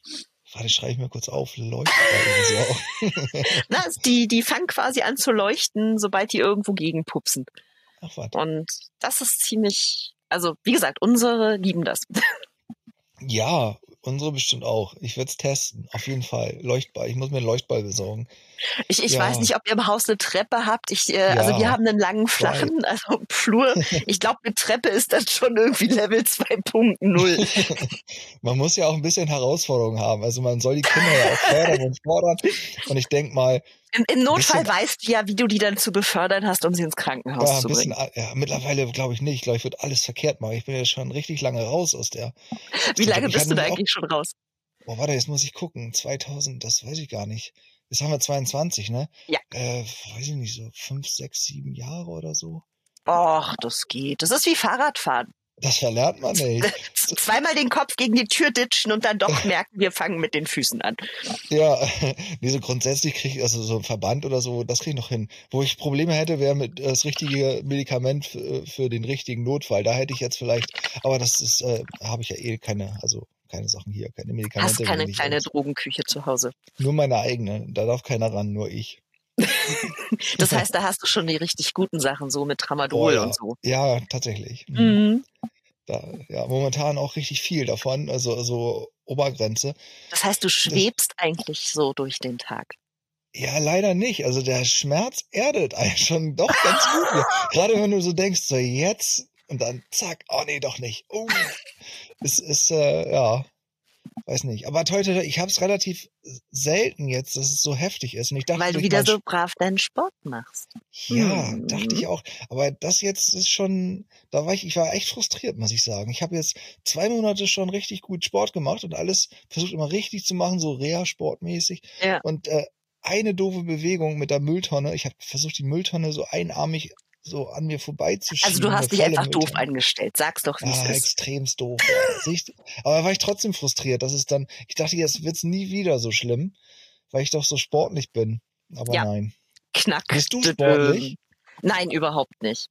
Warte, schreibe ich mir kurz auf. Leuchtball. Na, die, die fangen quasi an zu leuchten, sobald die irgendwo gegenpupsen. Ach, warte. Und das ist ziemlich, also wie gesagt, unsere lieben das. Ja, unsere bestimmt auch. Ich werde es testen. Auf jeden Fall. Leuchtball. Ich muss mir einen Leuchtball besorgen. Ich, ich Ja. weiß nicht, ob ihr im Haus eine Treppe habt. Ich, äh, Also Ja. wir haben einen langen, flachen, also Flur. Ich glaube, mit Treppe ist das schon irgendwie Level 2.0. Man muss ja auch ein bisschen Herausforderungen haben. Also man soll die Kinder ja auch fördern und fordern. Und ich denk mal, Im, Im Notfall Bisschen- weißt du ja, wie du die dann zu befördern hast, um sie ins Krankenhaus ja, zu bisschen, bringen. ja, mittlerweile glaube ich nicht. Ich glaube, ich würde alles verkehrt machen. Ich bin ja schon richtig lange raus aus der. Wie lange bist du da mich auch- eigentlich schon raus? Oh, warte, jetzt muss ich gucken. 2000, das weiß ich gar nicht. Jetzt haben wir 22, ne? Ja. Äh, weiß ich nicht, so fünf, sechs, sieben Jahre oder so. Och, das geht. Das ist wie Fahrradfahren. Das verlernt man nicht. Zweimal den Kopf gegen die Tür ditchen und dann doch merken, wir fangen mit den Füßen an. Ja, nee, so grundsätzlich kriege ich, also so ein Verband oder so, das kriege ich noch hin. Wo ich Probleme hätte, wäre mit äh, das richtige Medikament für, für den richtigen Notfall. Da hätte ich jetzt vielleicht, aber das ist, äh, habe ich ja eh keine, also keine Sachen hier, keine Medikamente. Hast keine kleine Drogenküche zu Hause. Nur meine eigene. Da darf keiner ran, nur ich. Das heißt, da hast du schon die richtig guten Sachen, so mit Oh, Tramadol ja. und so. Ja, tatsächlich. Mhm. Mhm. Da, ja, momentan auch richtig viel davon, also so Obergrenze. Das heißt, du schwebst eigentlich so durch den Tag. Ja, leider nicht. Also der Schmerz erdet einen schon doch ganz gut. Gerade wenn du so denkst, so jetzt und dann zack, oh nee, doch nicht. Oh, es ist, äh, ja, weiß nicht. Aber heute, ich habe es relativ selten jetzt, dass es so heftig ist. Und ich dachte, Weil du wieder so brav deinen Sport machst. Ja, Hm. dachte ich auch. Aber das jetzt ist schon, da war ich, ich war echt frustriert, muss ich sagen. Ich habe jetzt zwei Monate schon richtig gut Sport gemacht und alles versucht immer richtig zu machen, so Reha-Sportmäßig. Ja. Und äh, eine doofe Bewegung mit der Mülltonne. Ich habe versucht, die Mülltonne so einarmig so an mir vorbeizuschieben. Also du hast dich einfach doof Mülltonne. eingestellt. Sag's doch, wie Ah, es ist. extremst doof. Aber da war ich trotzdem frustriert. Das ist dann, ich dachte, jetzt wird's nie wieder so schlimm, weil ich doch so sportlich bin. Aber Ja. nein. Knack. Bist du sportlich? Nein, überhaupt nicht.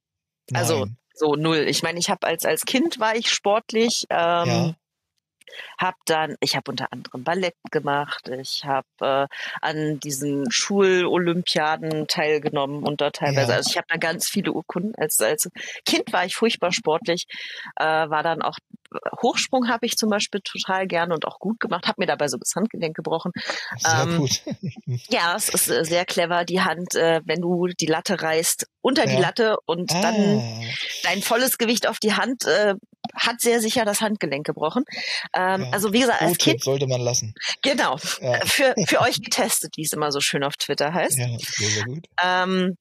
Also Nein. so null. Ich meine, ich habe als als Kind war ich sportlich. Ähm, Ja. Hab dann, ich habe unter anderem Ballett gemacht. Ich habe äh, an diesen Schulolympiaden teilgenommen und da teilweise. Ja. Also ich habe da ganz viele Urkunden. Als als Kind war ich furchtbar sportlich. Äh, war dann auch Hochsprung habe ich zum Beispiel total gerne und auch gut gemacht. Habe mir dabei so das Handgelenk gebrochen. Sehr ähm, gut. Ja, es ist äh, sehr clever, die Hand, äh, wenn du die Latte reißt, unter die Ja. Latte und dann Ah, dein volles Gewicht auf die Hand äh, hat sehr sicher das Handgelenk gebrochen. Ähm, Ja. Also wie gesagt, als Kind, sollte man lassen. genau, Ja. für, für euch getestet, wie es immer so schön auf Twitter heißt. Ja, sehr, sehr gut. Ähm,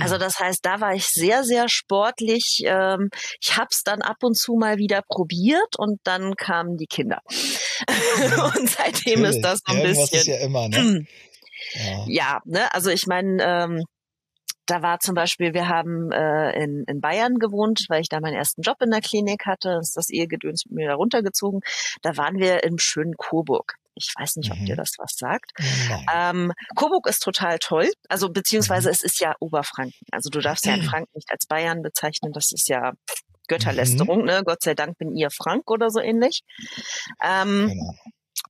also das heißt, da war ich sehr, sehr sportlich. Ähm, ich habe es dann ab und zu mal wieder probiert und dann kamen die Kinder. und seitdem Natürlich. ist das so ein Irgendwas bisschen. ist ja immer, ne? Ja. Ja, ne, also ich meine, ähm, da war zum Beispiel, wir haben äh, in, in Bayern gewohnt, weil ich da meinen ersten Job in der Klinik hatte, ist das Ehegedöns mit mir da runtergezogen. Da waren wir im schönen Coburg. Ich weiß nicht, ob Mhm. dir das was sagt. Nein. Ähm, Coburg ist total toll, also beziehungsweise Mhm. es ist ja Oberfranken. Also du darfst ja in Franken nicht als Bayern bezeichnen, das ist ja Götterlästerung, ne? Gott sei Dank bin ihr Frank oder so ähnlich. Ähm, Ahnung.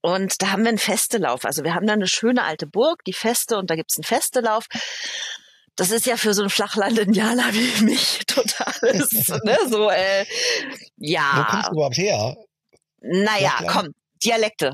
und da haben wir einen Festelauf. Also wir haben da eine schöne alte Burg, die Feste, und da gibt's einen Festelauf. Das ist ja für so ein Flachland-Indianer wie mich totales, ne, so, äh, Wo ja, kommst du überhaupt her? naja, Flachland? komm, Dialekte.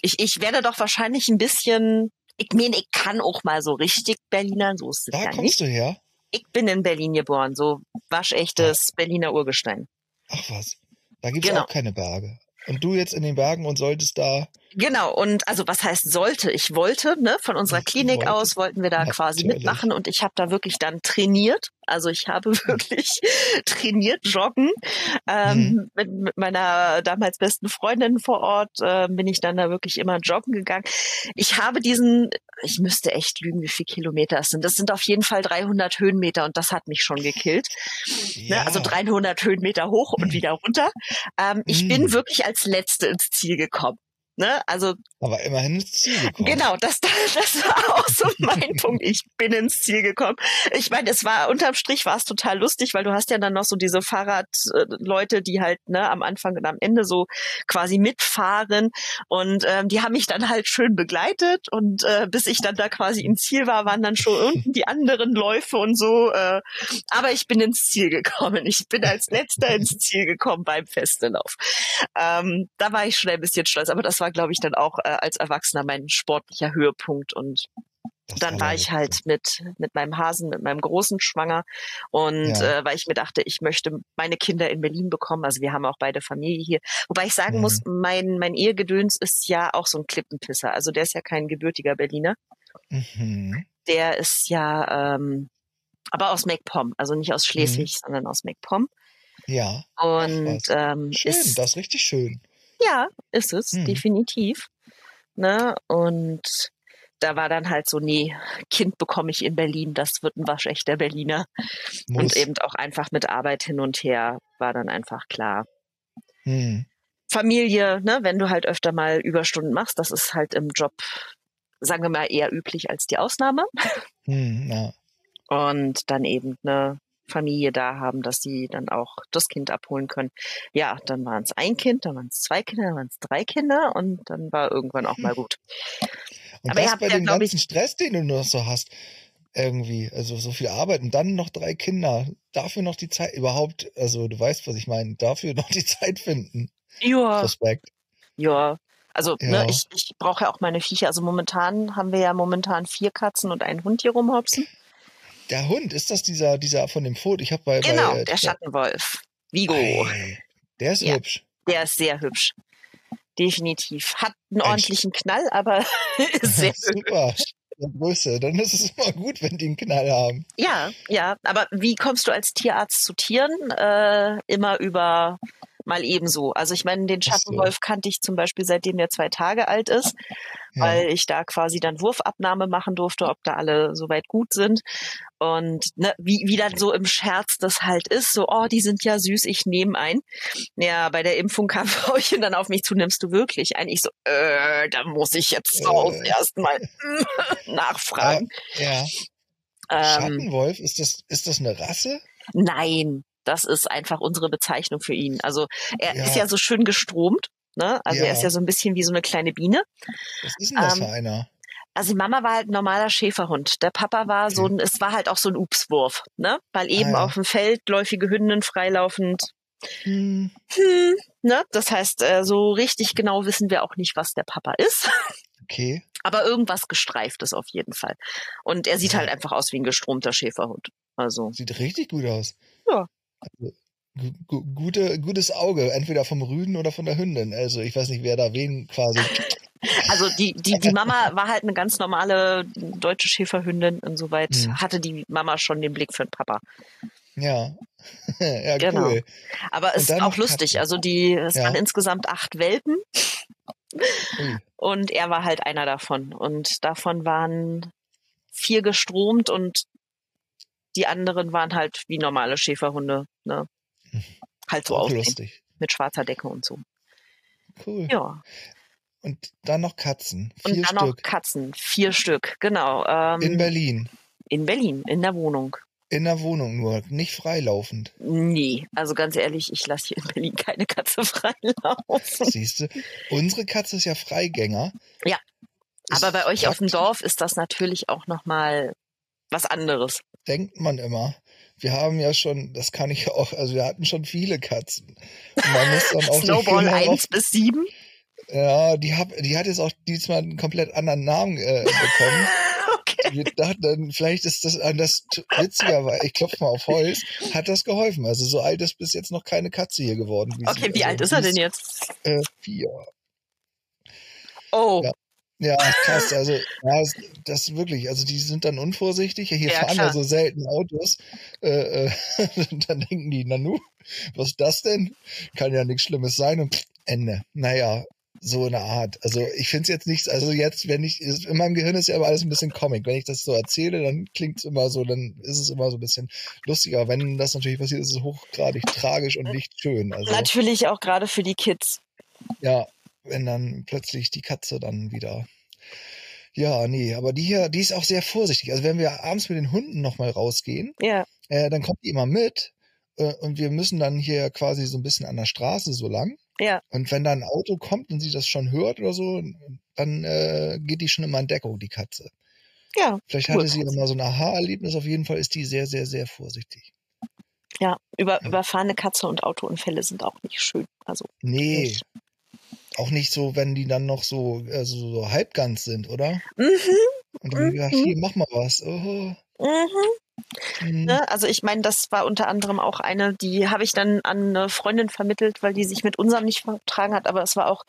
Ich, ich werde doch wahrscheinlich ein bisschen, ich meine, ich kann auch mal so richtig Berliner, so ist es Da ja kommst nicht. du her? Ich bin in Berlin geboren, so waschechtes Berliner Urgestein. Ach was. Da gibt's Genau. auch keine Berge. Und du jetzt in den Bergen und solltest da. Genau, und also was heißt sollte? Ich wollte, ne, von unserer Ich Klinik wollte. aus wollten wir da quasi Natürlich. mitmachen und ich habe da wirklich dann trainiert. Also ich habe wirklich trainiert, joggen. Ähm, Mhm. mit, mit meiner damals besten Freundin vor Ort äh, bin ich dann da wirklich immer joggen gegangen. Ich habe diesen, ich müsste echt lügen, wie viele Kilometer es sind. Das sind auf jeden Fall 300 Höhenmeter und das hat mich schon gekillt. Ne? Also 300 Höhenmeter hoch und wieder runter. Ähm, ich bin wirklich als Letzte ins Ziel gekommen. Ne? Also Aber immerhin ins Ziel gekommen. Genau, das, das war auch so mein Punkt. Ich bin ins Ziel gekommen. Ich meine, es war unterm Strich war es total lustig, weil du hast ja dann noch so diese Fahrradleute, die halt ne, am Anfang und am Ende so quasi mitfahren und ähm, die haben mich dann halt schön begleitet und äh, bis ich dann da quasi im Ziel war, waren dann schon unten die anderen Läufe und so. Äh, aber ich bin ins Ziel gekommen. Ich bin als letzter ins Ziel gekommen beim Festelauf. Ähm, da war ich schon ein bisschen stolz, aber das war, glaube ich, dann auch äh, als Erwachsener mein sportlicher Höhepunkt und Das dann war ich halt mit mit meinem Hasen, mit meinem großen schwanger und Ja. äh, weil ich mir dachte, ich möchte meine Kinder in Berlin bekommen. Also wir haben auch beide Familie hier. Wobei ich sagen Mhm. muss, mein mein Ehegedöns ist ja auch so ein Klippenpisser. Also der ist ja kein gebürtiger Berliner. Mhm. Der ist ja ähm, aber aus MacPom, also nicht aus Schleswig, sondern aus MacPom. Ja. Und Mhm. ähm, Schön, ist, das ist richtig schön. Ja, ist es, Mhm. definitiv. Ne? Und da war dann halt so, nee, Kind bekomme ich in Berlin, das wird ein waschechter Berliner. Muss. Und eben auch einfach mit Arbeit hin und her war dann einfach klar. Hm. Familie, ne, wenn du halt öfter mal Überstunden machst, das ist halt im Job, sagen wir mal, eher üblich als die Ausnahme. Hm, ja. Und dann eben eine Familie da haben, dass sie dann auch das Kind abholen können. Ja, dann waren es ein Kind, dann waren es zwei Kinder, dann waren es drei Kinder und dann war irgendwann auch mal gut. Und Aber das bei ja, dem glaub ich- ganzen Stress, den du noch so hast, irgendwie, also so viel Arbeit und dann noch drei Kinder, dafür noch die Zeit, überhaupt, also du weißt, was ich meine, dafür noch die Zeit finden. Ja, Respekt. ja. Also Ja. Ne, ich, ich brauche ja auch meine Viecher. Also momentan haben wir ja momentan vier Katzen und einen Hund hier rumhopsen. Der Hund, ist das dieser, dieser von dem Foto? Ich habe bei, Genau, bei äh, der Schattenwolf. Vigo. Der ist Ja. hübsch. Der ist sehr hübsch. definitiv. Hat einen ordentlichen Knall, aber ist sehr Super. Der Größe. Dann ist es immer gut, wenn die einen Knall haben. Ja, ja. Aber wie kommst du als Tierarzt zu Tieren? Äh, immer über mal ebenso. Also ich meine, den Ach so. Schattenwolf kannte ich zum Beispiel seitdem der zwei Tage alt ist, Ja. weil ich da quasi dann Wurfabnahme machen durfte, ob da alle soweit gut sind. Und ne, wie, wie dann so im Scherz das halt ist, so, oh, die sind ja süß, ich nehme ein. Ja, bei der Impfung kam Frauchen dann auf mich zu, nimmst du wirklich ein? Ich so, äh, da muss ich jetzt Hause Äh. erstmal nachfragen. Ja. Ähm, Schattenwolf, ist das, ist das eine Rasse? Nein, das ist einfach unsere Bezeichnung für ihn. Also er Ja. ist ja so schön gestromt. Ne? Also er Ja. ist ja so ein bisschen wie so eine kleine Biene. Was ist denn das Ähm, für einer? Also die Mama war halt ein normaler Schäferhund. Der Papa war so ein, es war halt auch so ein Upswurf, ne? Weil eben Ah, ja. auf dem Feld läufige Hündin freilaufend. Hm, Hm, ne? Das heißt, äh, so richtig genau wissen wir auch nicht, was der Papa ist. okay. Aber irgendwas gestreiftes auf jeden Fall. Und er sieht Ja. halt einfach aus wie ein gestromter Schäferhund. Also Sieht richtig gut aus. Ja. Also, gu gu gute, gutes Auge, entweder vom Rüden oder von der Hündin. Also ich weiß nicht, wer da wen quasi. Also die, die, die Mama war halt eine ganz normale deutsche Schäferhündin. Insoweit Mhm. hatte die Mama schon den Blick für den Papa. Ja. ja, Genau. cool. Aber es ist auch lustig. Also die, es Ja. waren insgesamt acht Welpen und er war halt einer davon. Und davon waren vier gestromt und die anderen waren halt wie normale Schäferhunde. Ne? Halt so Auch aussehen. lustig. Mit schwarzer Decke und so. Cool. Ja. Und dann noch Katzen. Und Vier dann noch Stück. Katzen. Vier Stück, genau. Ähm, In Berlin. in Berlin, in der Wohnung. In der Wohnung nur, nicht freilaufend. Nee, also ganz ehrlich, ich lasse hier in Berlin keine Katze freilaufen. Siehst du? Unsere Katze ist ja Freigänger. Ja. Ist Aber bei euch auf dem Dorf ist das natürlich auch nochmal was anderes. Denkt man immer. Wir haben ja schon, das kann ich auch, also wir hatten schon viele Katzen. Und man muss dann auch Snowball Finger 1 bis 7. Ja, die, hab, die hat jetzt auch diesmal einen komplett anderen Namen äh, bekommen. Okay. Wir dachten, vielleicht ist das das t- witziger, weil ich klopfe mal auf Holz, hat das geholfen. Also so alt ist bis jetzt noch keine Katze hier geworden. Wie Okay, sie, wie also alt ist er denn jetzt? Äh, vier. Oh, Ja. Ja, krass. Also, ja, das, wirklich, also die sind dann unvorsichtig. Hier Ja, fahren klar. ja so selten Autos. Äh, äh, dann denken die, Nanu, was ist das denn? Kann ja nichts Schlimmes sein und pff, Ende. Naja, so eine Art. Also ich finde es jetzt nicht, also jetzt, wenn ich, in meinem Gehirn ist ja aber alles ein bisschen Comic. Wenn ich das so erzähle, dann klingt es immer so, dann ist es immer so ein bisschen lustiger. Wenn das natürlich passiert, ist es hochgradig tragisch und nicht schön. Also natürlich auch gerade für die Kids. ja, wenn dann plötzlich die Katze dann wieder. Ja, nee, aber die hier, die ist auch sehr vorsichtig. Also wenn wir abends mit den Hunden nochmal rausgehen, Ja, äh, dann kommt die immer mit äh, und wir müssen dann hier quasi so ein bisschen an der Straße so lang. Ja. Und wenn da ein Auto kommt und sie das schon hört oder so, dann äh, geht die schon immer in Deckung, die Katze. ja, Vielleicht Cool. hatte sie mal so ein Aha-Erlebnis. Auf jeden Fall ist die sehr, sehr, sehr vorsichtig. ja. Über, Ja. überfahrene Katze und Autounfälle sind auch nicht schön. Also, Nee, Nicht. Auch nicht so, wenn die dann noch so, also so halbgans sind, oder? mhm, Und dann, ja, Mhm. hier, mach mal was. Oh, mhm. hm. Ne? Also ich meine, das war unter anderem auch eine, die habe ich dann an eine Freundin vermittelt, weil die sich mit unserem nicht vertragen hat, aber es war auch,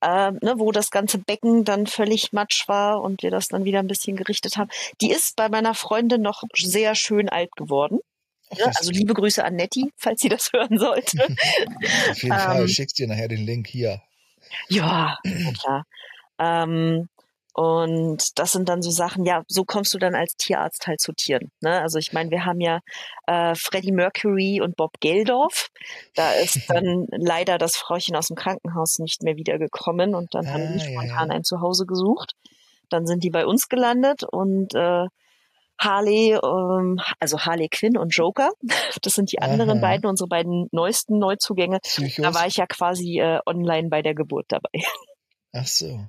äh, ne, wo das ganze Becken dann völlig matsch war und wir das dann wieder ein bisschen gerichtet haben. Die ist bei meiner Freundin noch sehr schön alt geworden. Ach, Ne? das- Also liebe Grüße an Nettie, falls sie das hören sollte. Auf jeden Fall, ähm, schickst dir nachher den Link hier. Ja, klar. Ähm, und das sind dann so Sachen, ja, so kommst du dann als Tierarzt halt zu Tieren. Ne? Also ich meine, wir haben ja äh, Freddie Mercury und Bob Geldorf. Da ist dann leider das Frauchen aus dem Krankenhaus nicht mehr wiedergekommen und dann haben Ah, die ja, spontan ja. ein Zuhause gesucht. Dann sind die bei uns gelandet und äh, Harley, ähm, also Harley Quinn und Joker, das sind die anderen Aha. beiden, unsere beiden neuesten Neuzugänge. Psychos. Da war ich ja quasi äh, online bei der Geburt dabei. Ach so.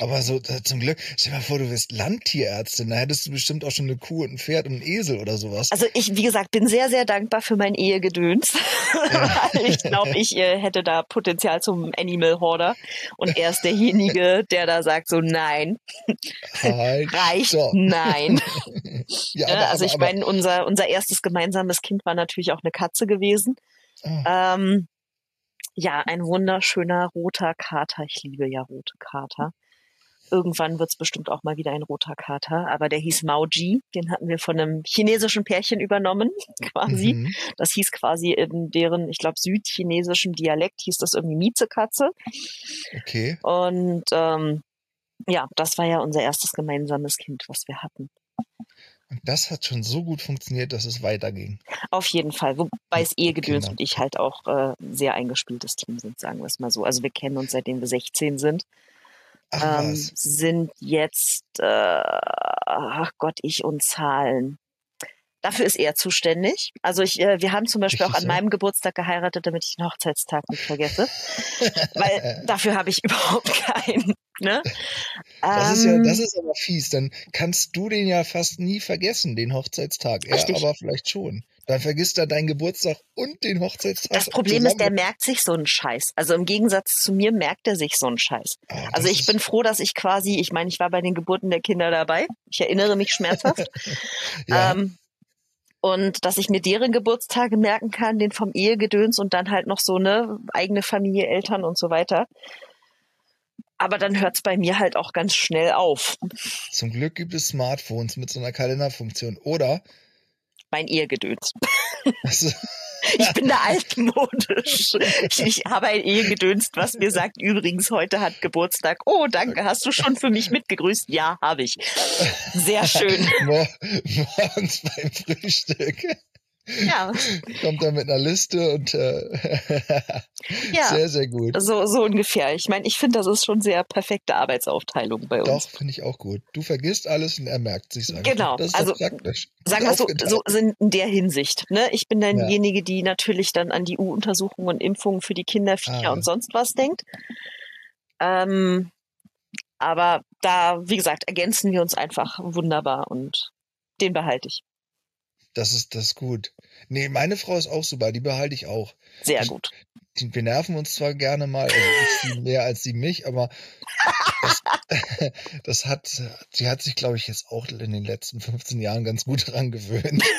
Aber so zum Glück, stell dir mal vor, du wirst Landtierärztin, da hättest du bestimmt auch schon eine Kuh und ein Pferd und einen Esel oder sowas. Also ich, wie gesagt, bin sehr, sehr dankbar für mein Ehegedöns. Weil ich glaube, ich äh, hätte da Potenzial zum Animal Hoarder. Und er ist derjenige, der da sagt so, nein, halt. reicht, So. nein. Ja, Ne? aber, also ich meine, unser, unser erstes gemeinsames Kind war natürlich auch eine Katze gewesen. ah, Ähm, Ja, ein wunderschöner roter Kater. Ich liebe ja rote Kater. Irgendwann wird's bestimmt auch mal wieder ein roter Kater, aber der hieß Mauji. Den hatten wir von einem chinesischen Pärchen übernommen, quasi. Mhm. Das hieß quasi in deren, ich glaube, südchinesischen Dialekt hieß das irgendwie Miezekatze. Okay. Und ähm, ja, das war ja unser erstes gemeinsames Kind, was wir hatten. Und das hat schon so gut funktioniert, dass es weiterging. Auf jeden Fall. Wobei es Ehegedöns Genau. und ich halt auch äh, sehr eingespieltes Team sind, sagen wir es mal so. Also wir kennen uns seitdem wir 16 sind. Ähm, sind jetzt, äh, ach Gott, ich und Zahlen. Dafür ist er zuständig. Also ich, äh, wir haben zum Beispiel auch an meinem Geburtstag geheiratet, damit ich den Hochzeitstag nicht vergesse. Weil dafür habe ich überhaupt keinen. Ne? Das ist ja, Ähm, das ist aber fies. Dann kannst du den ja fast nie vergessen, den Hochzeitstag. Er Richtig. aber vielleicht schon. Dann vergisst er deinen Geburtstag und den Hochzeitstag. das Problem ist, der merkt sich so einen Scheiß. Also im Gegensatz zu mir merkt er sich so einen Scheiß. Ah, Also ich bin froh, dass ich quasi, ich meine, ich war bei den Geburten der Kinder dabei. Ich erinnere mich schmerzhaft. Ja, Ähm, und dass ich mir deren Geburtstage merken kann, den vom Ehegedöns und dann halt noch so eine eigene Familie, Eltern und so weiter. Aber dann hört's bei mir halt auch ganz schnell auf. zum Glück gibt es Smartphones mit so einer Kalenderfunktion. Oder? Mein Ehegedöns. Also, Ich bin da altmodisch. Ich, habe ein Ehegedöns, was mir sagt, übrigens, heute hat Geburtstag. Oh, danke, hast du schon für mich mitgegrüßt? Ja, habe ich. Sehr schön. mor morgens beim Frühstück Ja, kommt er mit einer Liste und äh, ja. sehr, sehr gut. So, so ungefähr. Ich meine, ich finde, das ist schon sehr perfekte Arbeitsaufteilung bei uns. Doch, finde ich auch gut. Du vergisst alles und er merkt sich's einfach. Genau, Das ist also, praktisch. Sagen wir so, so sind in der Hinsicht. Ne? Ich bin dann Ja. diejenige, die natürlich dann an die U-Untersuchungen und Impfungen für die Kinder, Viecher Ah. und sonst was denkt. Ähm, aber da, wie gesagt, ergänzen wir uns einfach wunderbar und den behalte ich. Das ist das ist gut. Nee, meine Frau ist auch super, die behalte ich auch. Sehr gut. Die- Wir nerven uns zwar gerne mal, also ich sie mehr als sie mich, aber das, das hat, sie hat sich, glaube ich, jetzt auch in den letzten 15 Jahren ganz gut dran gewöhnt.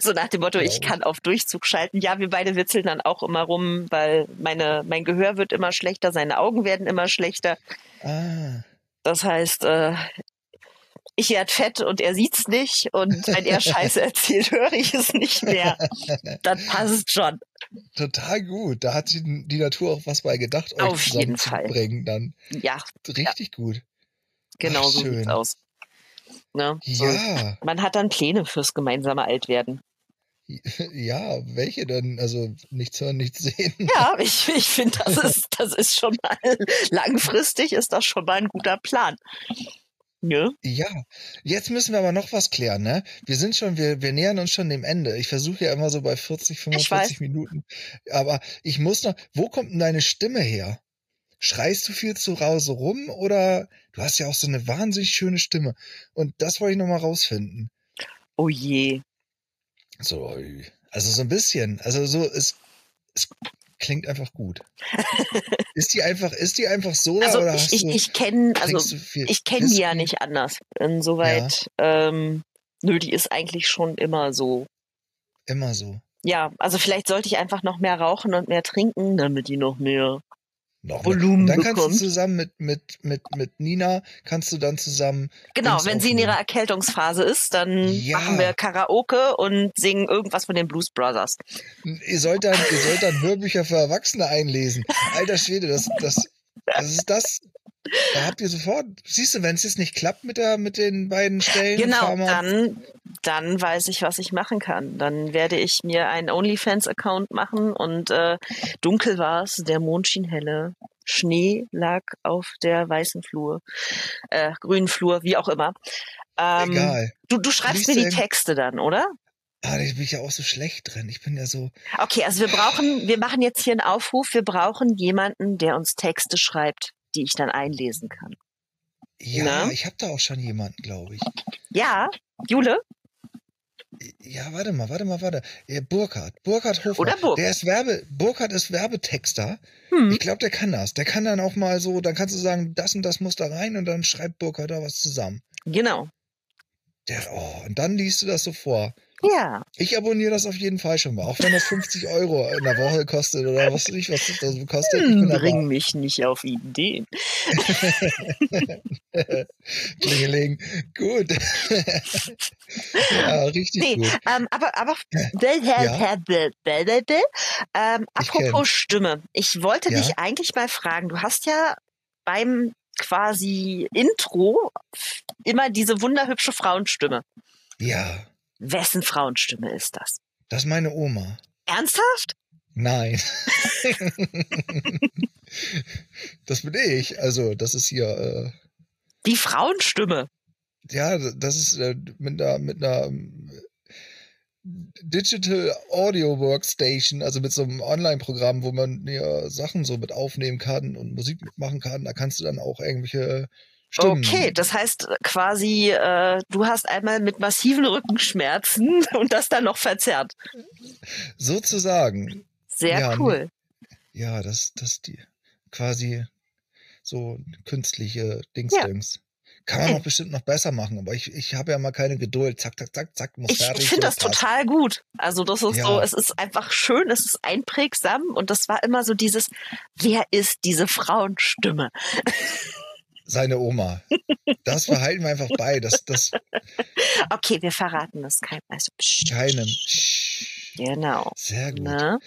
So nach dem Motto, ich Glaube ich. kann auf Durchzug schalten. Ja, wir beide witzeln dann auch immer rum, weil meine, mein Gehör wird immer schlechter, seine Augen werden immer schlechter. Ah, Das heißt, äh, ich werd fett und er sieht's nicht und wenn er Scheiße erzählt, höre ich es nicht mehr. Das passt schon. total gut. Da hat sich die Natur auch was bei gedacht, euch Auf jeden Fall. dann. Ja, Richtig gut. genau Ach, so schön. sieht's aus. Ne? So. Ja, Man hat dann Pläne fürs gemeinsame Altwerden. ja, welche denn? Also nichts hören, nichts sehen. Ja, ich, ich finde, das ist, das ist schon mal langfristig ist das schon mal ein guter Plan. Ne? Ja, jetzt müssen wir aber noch was klären, ne? Wir sind schon, wir, wir nähern uns schon dem Ende. Ich versuche ja immer so bei 40, weiß. 45 Minuten. Aber ich muss noch, wo kommt denn deine Stimme her? Schreist du viel zu Hause rum oder du hast ja auch so eine wahnsinnig schöne Stimme. Und das wollte ich noch mal rausfinden. Oh je. So, also so ein bisschen. Also so, es, es klingt einfach gut. ist die einfach, ist die einfach so Also oder ich, ich, ich kenne, also ich kenne die ja nicht anders. Insoweit, ähm, nö, die ist eigentlich schon immer so. Immer so. Ja, also vielleicht sollte ich einfach noch mehr rauchen und mehr trinken, damit die noch mehr. Noch Volumen Und dann kannst bekommt. du zusammen mit, mit, mit, mit Nina, kannst du dann zusammen. Genau, wenn sie in ihrer. Erkältungsphase ist, dann Ja. machen wir Karaoke und singen irgendwas von den Blues Brothers. Ihr sollt dann, ihr sollt dann Hörbücher für Erwachsene einlesen. Alter Schwede, das, das, das ist das. Da habt ihr sofort, siehst du, wenn es jetzt nicht klappt mit der, mit den beiden Stellen, Genau, dann, dann weiß ich, was ich machen kann. Dann werde ich mir einen OnlyFans-Account machen und äh, dunkel war es, der Mond schien helle, Schnee lag auf der weißen Flur, äh, grünen Flur, wie auch immer. Ähm, Egal. Du, du schreibst mir die Texte dann, oder? Ah, da bin ich ja auch so schlecht drin. Ich bin ja so, Okay, also wir brauchen, wir machen jetzt hier einen Aufruf, wir brauchen jemanden, der uns Texte schreibt, die ich dann einlesen kann. ja, Na? ich habe da auch schon jemanden, glaube ich. Ja, Jule? Ja, warte mal, warte mal, warte. Ja, Burkhard, Burkhard Hofmann. Oder Burk. Der ist Werbe, Burkhard ist Werbetexter. Hm. Ich glaube, der kann das. Der kann dann auch mal so, dann kannst du sagen, das und das muss da rein und dann schreibt Burkhard da was zusammen. Genau. Der, oh, und dann liest du das so vor. Ja. Ich abonniere das auf jeden Fall schon mal, auch wenn das 50 Euro in der Woche kostet oder was ich, was das kostet. Ich Hm, bring mich nicht auf Ideen. Klingeling. Gut. ja, richtig Nee, gut. ähm, aber, aber Ja. ähm, apropos Stimme. Ich wollte Ja. dich eigentlich mal fragen, du hast ja beim quasi Intro immer diese wunderhübsche Frauenstimme. Ja, Wessen Frauenstimme ist das? das ist meine Oma. Ernsthaft? Nein. das bin ich. Also, das ist hier, äh, Die Frauenstimme. ja, das ist äh, mit einer, mit einer ähm, Digital Audio Workstation, also mit so einem Online-Programm, wo man ja Sachen so mit aufnehmen kann und Musik mitmachen kann. Da kannst du dann auch irgendwelche Stimmen. Okay, das heißt äh, quasi, äh, du hast einmal mit massiven Rückenschmerzen und das dann noch verzerrt. Sozusagen. Sehr Ja, cool. Ja, das, das die quasi so künstliche Dingsdings. Kann man auch bestimmt noch besser machen, aber ich, ich habe ja mal keine Geduld. Zack, zack, zack, zack, muss Ich, fertig. ich finde das passt. total gut. Also das ist Ja. so, es ist einfach schön, es ist einprägsam und das war immer so dieses, wer ist diese Frauenstimme? Seine Oma. Das behalten wir einfach bei. Das, das Okay, wir verraten das keinem. Also, keinem. genau. Sehr gut. Ne?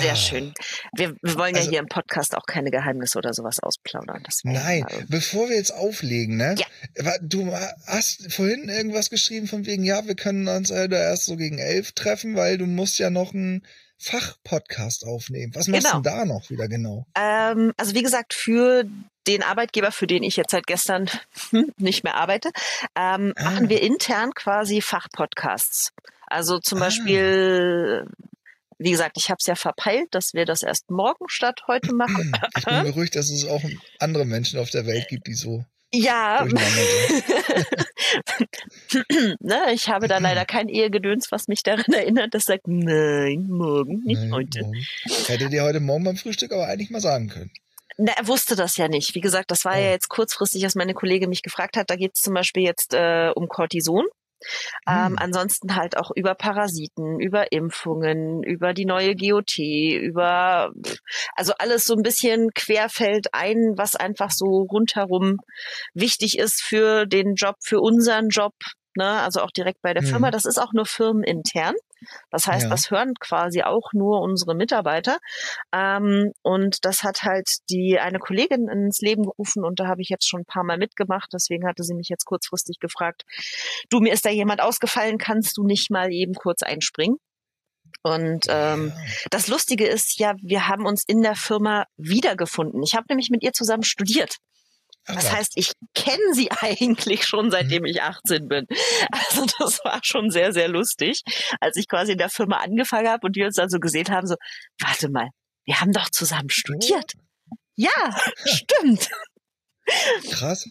Sehr Ah. schön. Wir, wir wollen ja Also- hier im Podcast auch keine Geheimnisse oder sowas ausplaudern. Nein, mal- bevor wir jetzt auflegen, ne? Ja. Du hast vorhin irgendwas geschrieben von wegen, ja, wir können uns äh, da erst so gegen elf treffen, weil du musst ja noch einen Fachpodcast aufnehmen. Was machst Genau. du da noch wieder genau? Ähm, also wie gesagt, für den Arbeitgeber, für den ich jetzt seit gestern nicht mehr arbeite, ähm, Ah. machen wir intern quasi Fachpodcasts. Also zum Ah. Beispiel, wie gesagt, ich habe es ja verpeilt, dass wir das erst morgen statt heute machen. Ich bin beruhigt, dass es auch andere Menschen auf der Welt gibt, die so Ja, ne, ich habe da leider kein Ehegedöns, was mich daran erinnert, das sagt, nein, morgen, nicht Nein, heute. morgen. Hätte dir heute Morgen beim Frühstück aber eigentlich mal sagen können. Na, er wusste das ja nicht. Wie gesagt, das war ja Oh. jetzt kurzfristig, als meine Kollegin mich gefragt hat. Da geht es zum Beispiel jetzt äh, um Cortison. Ähm, Hm. ansonsten halt auch über Parasiten, über Impfungen, über die neue GOT, über also alles so ein bisschen querfällt ein, was einfach so rundherum wichtig ist für den Job, für unseren Job. Ne? Also auch direkt bei der Hm. Firma. Das ist auch nur firmenintern. Das heißt, Ja. das hören quasi auch nur unsere Mitarbeiter. Ähm, und das hat halt die eine Kollegin ins Leben gerufen und da habe ich jetzt schon ein paar Mal mitgemacht. Deswegen hatte sie mich jetzt kurzfristig gefragt, du, mir ist da jemand ausgefallen, kannst du nicht mal eben kurz einspringen? Und ähm, das Lustige ist ja, wir haben uns in der Firma wiedergefunden. Ich habe nämlich mit ihr zusammen studiert. Das was. heißt, ich kenne sie eigentlich schon seitdem ich 18 bin. Also das war schon sehr, sehr lustig, als ich quasi in der Firma angefangen habe und wir uns dann so gesehen haben, so, warte mal, wir haben doch zusammen studiert. Ja, stimmt. Krass.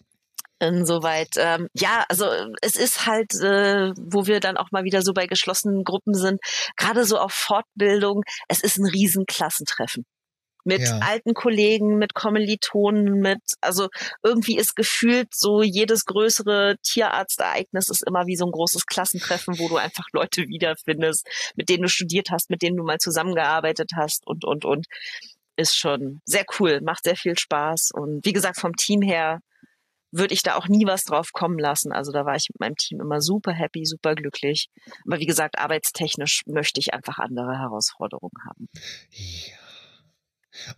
Insoweit, ähm, ja, also es ist halt, äh, wo wir dann auch mal wieder so bei geschlossenen Gruppen sind, gerade so auf Fortbildung, es ist ein Riesenklassentreffen. Mit Ja. alten Kollegen, mit Kommilitonen, mit, also irgendwie ist gefühlt so jedes größere Tierarztereignis ist immer wie so ein großes Klassentreffen, wo du einfach Leute wiederfindest, mit denen du studiert hast, mit denen du mal zusammengearbeitet hast und, und, und. Ist schon sehr cool, macht sehr viel Spaß und wie gesagt, vom Team her würde ich da auch nie was drauf kommen lassen. Also da war ich mit meinem Team immer super happy, super glücklich. Aber wie gesagt, arbeitstechnisch möchte ich einfach andere Herausforderungen haben. Ja.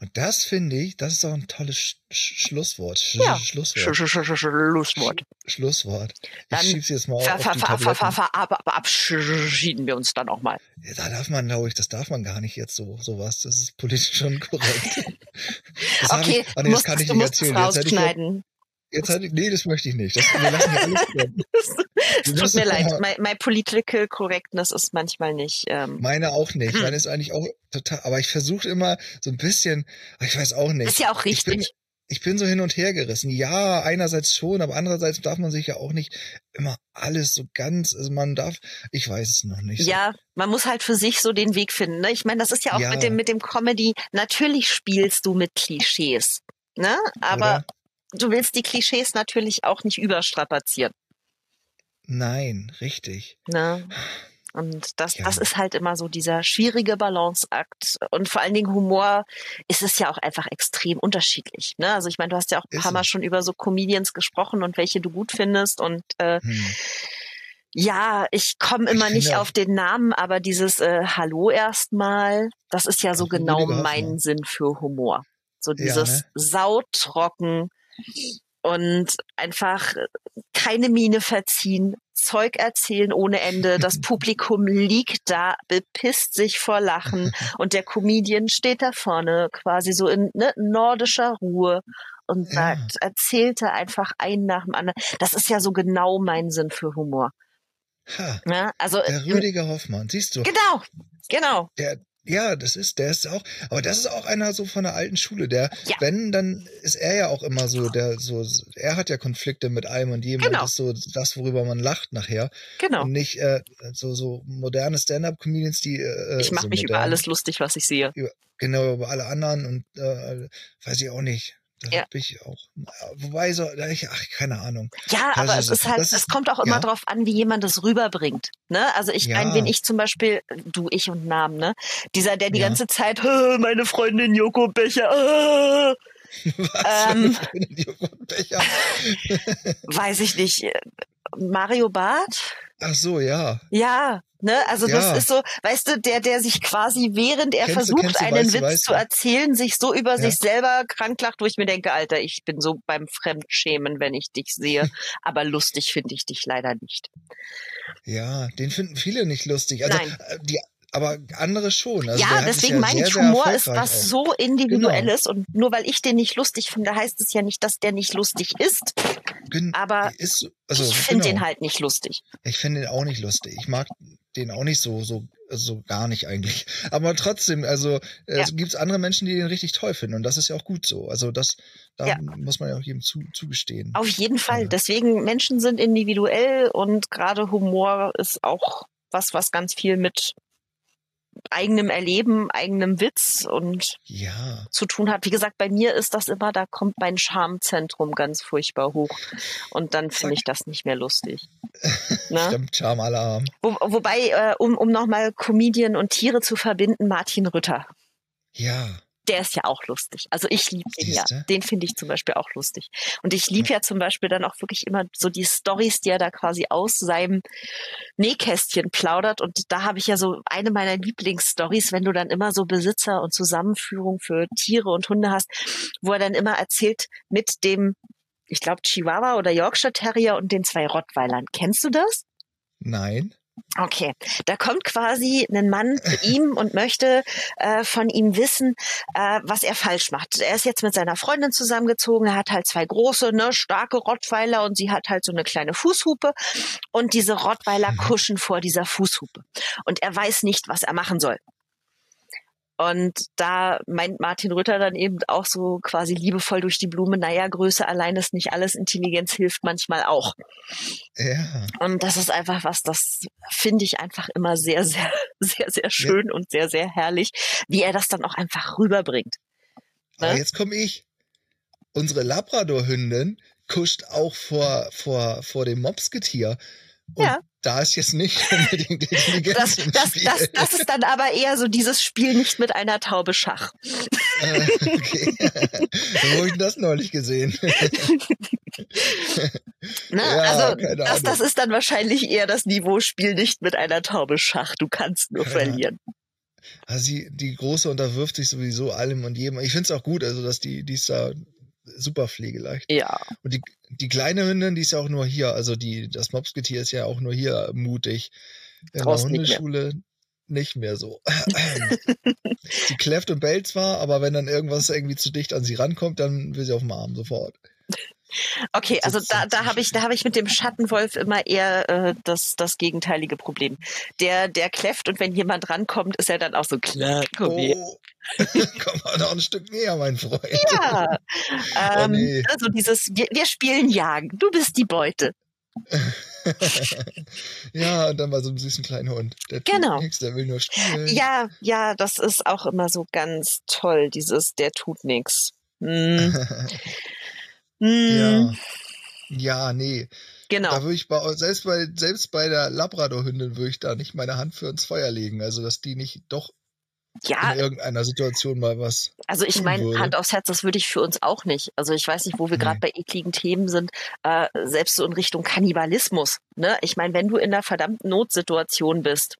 Und das finde ich, das ist doch ein tolles Sch Sch Schlusswort. Sch Ja. Schlusswort. Sch- sch- sch- Schlusswort. Schlusswort. Ich Dann schieb's jetzt mal auf ver, ab- verabschieden wir uns dann auch mal. Ja, Da darf man, glaube ich, das darf man gar nicht jetzt so sowas. Das ist politisch schon korrekt. Okay, ich, ah, du nee, das kann ich nicht erzählen. Jetzt hätte ich. Jetzt hätte ich, nee, das möchte ich nicht. Das, wir lassen hier alles drin. Es tut mir leid. My, my political correctness ist manchmal nicht. Ähm, Meine auch nicht. Hm. Meine ist eigentlich auch total, aber ich versuche immer so ein bisschen, ich weiß auch nicht. ist ja auch Ich bin, richtig. ich bin so hin und her gerissen. Ja, einerseits schon, aber andererseits darf man sich ja auch nicht immer alles so ganz, also man darf, ich weiß es noch nicht. so. Ja, man muss halt für sich so den Weg finden. Ne? Ich meine, das ist ja auch Ja. mit dem mit dem Comedy. Natürlich spielst du mit Klischees, ne? Aber Oder? Du willst die Klischees natürlich auch nicht überstrapazieren. Nein, richtig. Ne? Und das, Ja. das ist halt immer so dieser schwierige Balanceakt. Und vor allen Dingen Humor ist es ja auch einfach extrem unterschiedlich. Ne? Also ich meine, du hast ja auch ein Ist paar Mal es. schon über so Comedians gesprochen und welche du gut findest. Und äh, Hm. ja, ich komme Ich immer nicht finde- auf den Namen, aber dieses äh, Hallo erstmal, das ist ja so genau mein. Sinn für Humor. So Ja, dieses ne? sautrocken und einfach keine Miene verziehen, Zeug erzählen ohne Ende. Das Publikum liegt da, bepisst sich vor Lachen und der Comedian steht da vorne quasi so in ne, nordischer Ruhe und Ja. sagt, erzählte einfach einen nach dem anderen. Das ist ja so genau mein Sinn für Humor. Ha, Ne? Also der im- Rüdiger Hoffmann, siehst du? genau, genau. Der, ja, das ist, der ist auch, aber das ist auch einer so von der alten Schule, der, Ja. wenn, dann ist er ja auch immer so, der so, er hat ja Konflikte mit allem und jedem Genau. und ist so das, worüber man lacht nachher. Genau. Und nicht äh, so, so moderne Stand-up-Comedians, die äh, Ich mache so mich über alles lustig, was ich sehe. Genau, über alle anderen und äh, weiß ich auch nicht. Da Ja. hab ich auch. Wobei so, da ich, ach, keine Ahnung. Ja, Das aber ist- es ist halt, das es ist- kommt auch immer ja. drauf an, wie jemand das rüberbringt. Ne? Also ich, Ja. ein, wen ich zum Beispiel, du, ich und Namen, ne? Dieser, der die Ja. ganze Zeit, "Hä, meine Freundin Joko Becher, äh, Was Ähm. Joghurtbecher. weiß ich nicht, Mario Barth? Ach so, ja. Ja, ne, also Ja. das ist so, weißt du, der, der sich quasi, während er Kennst versucht, du, einen weißt Witz weißt zu erzählen, sich so über Ja. sich selber krank lacht, wo ich mir denke, Alter, ich bin so beim Fremdschämen, wenn ich dich sehe, aber lustig finde ich dich leider nicht. Ja, den finden viele nicht lustig. Also, Nein. äh, Die, aber andere schon. Also ja, es deswegen ja meine ich, Humor ist was auch. so Individuelles und nur weil ich den nicht lustig finde, heißt es ja nicht, dass der nicht lustig ist. Gen- aber ist, so- also, ich finde genau. den halt nicht lustig. Ich finde den auch nicht lustig. Ich mag den auch nicht so, so, so gar nicht eigentlich. Aber trotzdem, also äh, Ja. es gibt andere Menschen, die den richtig toll finden und das ist ja auch gut so. Also das, da Ja. muss man ja auch jedem zu, zugestehen. Auf jeden Fall. Ja. Deswegen, Menschen sind individuell und gerade Humor ist auch was, was ganz viel mit eigenem Erleben, eigenem Witz und Ja, zu tun hat. Wie gesagt, bei mir ist das immer, da kommt mein Schamzentrum ganz furchtbar hoch. Und dann finde ich das nicht mehr lustig. Ne? stimmt, Charme-Alarm. Wo, wobei, äh, um, um nochmal Comedian und Tiere zu verbinden, Martin Rütter. Ja, Der ist ja auch lustig. Also ich liebe den ja. Den finde ich zum Beispiel auch lustig. Und ich liebe ja zum Beispiel dann auch wirklich immer so die Stories, die er da quasi aus seinem Nähkästchen plaudert. Und da habe ich ja so eine meiner Lieblingsstories, wenn du dann immer so Besitzer und Zusammenführung für Tiere und Hunde hast, wo er dann immer erzählt mit dem, ich glaube, Chihuahua oder Yorkshire Terrier und den zwei Rottweilern. Kennst du das? nein. Okay, da kommt quasi ein Mann zu ihm und möchte äh, von ihm wissen, äh, was er falsch macht. Er ist jetzt mit seiner Freundin zusammengezogen, er hat halt zwei große, ne, starke Rottweiler und sie hat halt so eine kleine Fußhupe und diese Rottweiler kuschen vor dieser Fußhupe und er weiß nicht, was er machen soll. Und da meint Martin Rütter dann eben auch so quasi liebevoll durch die Blume, naja, Größe allein ist nicht alles, Intelligenz hilft manchmal auch. Ja, Und das ist einfach was, das finde ich einfach immer sehr, sehr, sehr, sehr schön und sehr, sehr herrlich, wie er das dann auch einfach rüberbringt. aber Ne? jetzt komme ich. Unsere Labrador-Hündin kuscht auch vor, vor, vor dem Mopsgetier. Und Ja. da ist jetzt nicht unbedingt Intelligenz Das, das, das, das ist dann aber eher so dieses Spiel nicht mit einer Taube Schach. Äh, okay. Wo hab ich denn das neulich gesehen? Ne? Ja, also das, das ist dann wahrscheinlich eher das Niveau Spiel nicht mit einer Taube Schach. Du kannst nur Ja. verlieren. Also sie, die Große unterwirft sich sowieso allem und jedem. Ich finde es auch gut, also dass die, die ist da super pflegeleicht. Ja. Und die, die kleine Hündin, die ist ja auch nur hier, also die, das Mopsgetier ist ja auch nur hier mutig. In Draußen der nicht mehr. Hundeschule nicht mehr so. sie kläfft und bellt zwar, aber wenn dann irgendwas irgendwie zu dicht an sie rankommt, dann will sie auf den Arm sofort. Okay, also da, da habe ich, da habe ich mit dem Schattenwolf immer eher äh, das, das gegenteilige Problem. Der, der kläfft und wenn jemand rankommt, ist er dann auch so klar. Komm her. Oh, komm mal noch ein Stück näher, mein Freund. Ja, ähm, Oh, nee. also dieses, wir, wir spielen Jagen, du bist die Beute. ja, und dann bei so einem süßen kleinen Hund. Der tut Genau. nichts, der will nur spielen. Ja, ja, das ist auch immer so ganz toll, dieses, der tut nix. Hm. ja. Hm. Ja, nee. Genau. Da würde ich bei, selbst bei, selbst bei der Labradorhündin würde ich da nicht meine Hand für ins Feuer legen. Also, dass die nicht doch Ja, in irgendeiner Situation mal was. Also ich meine. Hand aufs Herz, das würde ich für uns auch nicht. Also ich weiß nicht, wo wir Nee. gerade bei ekligen Themen sind, äh, selbst so in Richtung Kannibalismus. Ne? Ich meine, wenn du in einer verdammten Notsituation bist,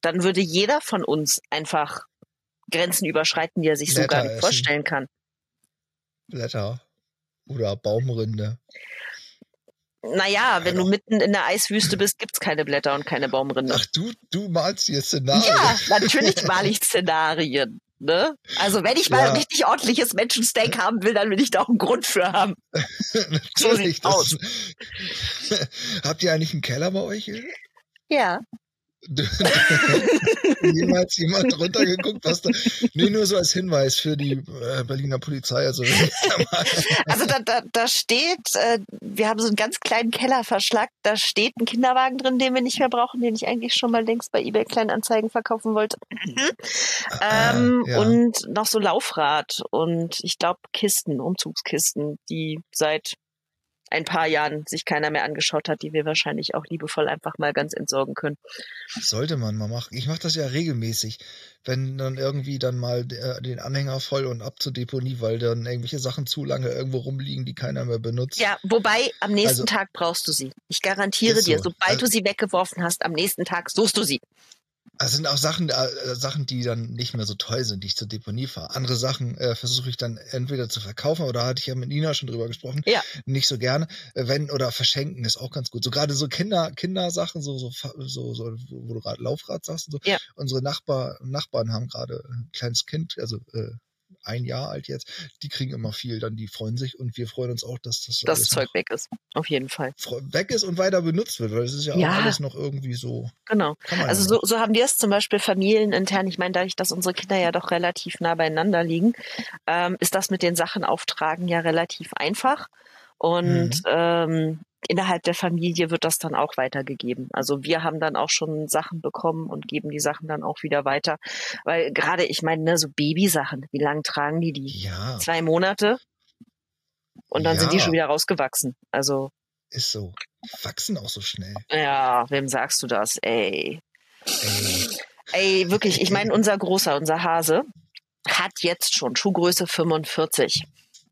dann würde jeder von uns einfach Grenzen überschreiten, die er sich so Blätter gar nicht essen. vorstellen kann. Blätter oder Baumrinde. Naja, wenn du mitten in der Eiswüste bist, gibt's keine Blätter und keine Baumrinde. Ach, du, du malst hier Szenarien. Ja, natürlich mal ich Szenarien. Ne? Also wenn ich mal Ja. ein richtig ordentliches Menschensteak haben will, dann will ich da auch einen Grund für haben. So Natürlich. sieht's das- aus. Habt ihr eigentlich einen Keller bei euch? Ja. jemals jemand runtergeguckt, was da. Nee, nur so als Hinweis für die äh, Berliner Polizei. Also, Also da, da, da steht, äh, wir haben so einen ganz kleinen Kellerverschlag, da steht ein Kinderwagen drin, den wir nicht mehr brauchen, den ich eigentlich schon mal längst bei eBay Kleinanzeigen verkaufen wollte. ähm, ja. Und noch so Laufrad und ich glaube Kisten, Umzugskisten, die seit ein paar Jahren sich keiner mehr angeschaut hat, die wir wahrscheinlich auch liebevoll einfach mal ganz entsorgen können. sollte man mal machen. Ich mache das ja regelmäßig, wenn dann irgendwie dann mal der, den Anhänger voll und ab zur Deponie, weil dann irgendwelche Sachen zu lange irgendwo rumliegen, die keiner mehr benutzt. Ja, wobei am nächsten Also- Tag brauchst du sie. Ich garantiere Ist dir, so. sobald Also- du sie weggeworfen hast, am nächsten Tag suchst du sie. Das sind auch Sachen, äh, Sachen, die dann nicht mehr so toll sind, die ich zur Deponie fahre. Andere Sachen äh, versuche ich dann entweder zu verkaufen, oder da hatte ich ja mit Nina schon drüber gesprochen. Ja. Nicht so gerne. Äh, wenn, oder verschenken ist auch ganz gut. So gerade so Kinder, Kindersachen, so, so, so, so wo du gerade Laufrad sagst und so. Ja. Unsere Nachbar, Nachbarn haben gerade ein kleines Kind, also äh, ein Jahr alt jetzt, die kriegen immer viel, dann die freuen sich und wir freuen uns auch, dass das, Das Zeug weg ist. Auf jeden Fall. weg ist und weiter benutzt wird, weil es ist ja, Ja. auch alles noch irgendwie so. Genau. Also ja so, so haben wir es zum Beispiel familienintern. Ich meine, dadurch, dass unsere Kinder ja doch relativ nah beieinander liegen, ähm, ist das mit den Sachen auftragen ja relativ einfach. Und Mhm. ähm, innerhalb der Familie wird das dann auch weitergegeben. Also wir haben dann auch schon Sachen bekommen und geben die Sachen dann auch wieder weiter. Weil gerade, ich meine, ne, so Babysachen, wie lange tragen die die? Ja, Zwei Monate? Und dann sind die Ja. schon wieder rausgewachsen. Also, ist so. Wachsen auch so schnell. ja, wem sagst du das? Ey. Ey. Ey, wirklich, ich meine, unser Großer, unser Hase, hat jetzt schon Schuhgröße 45.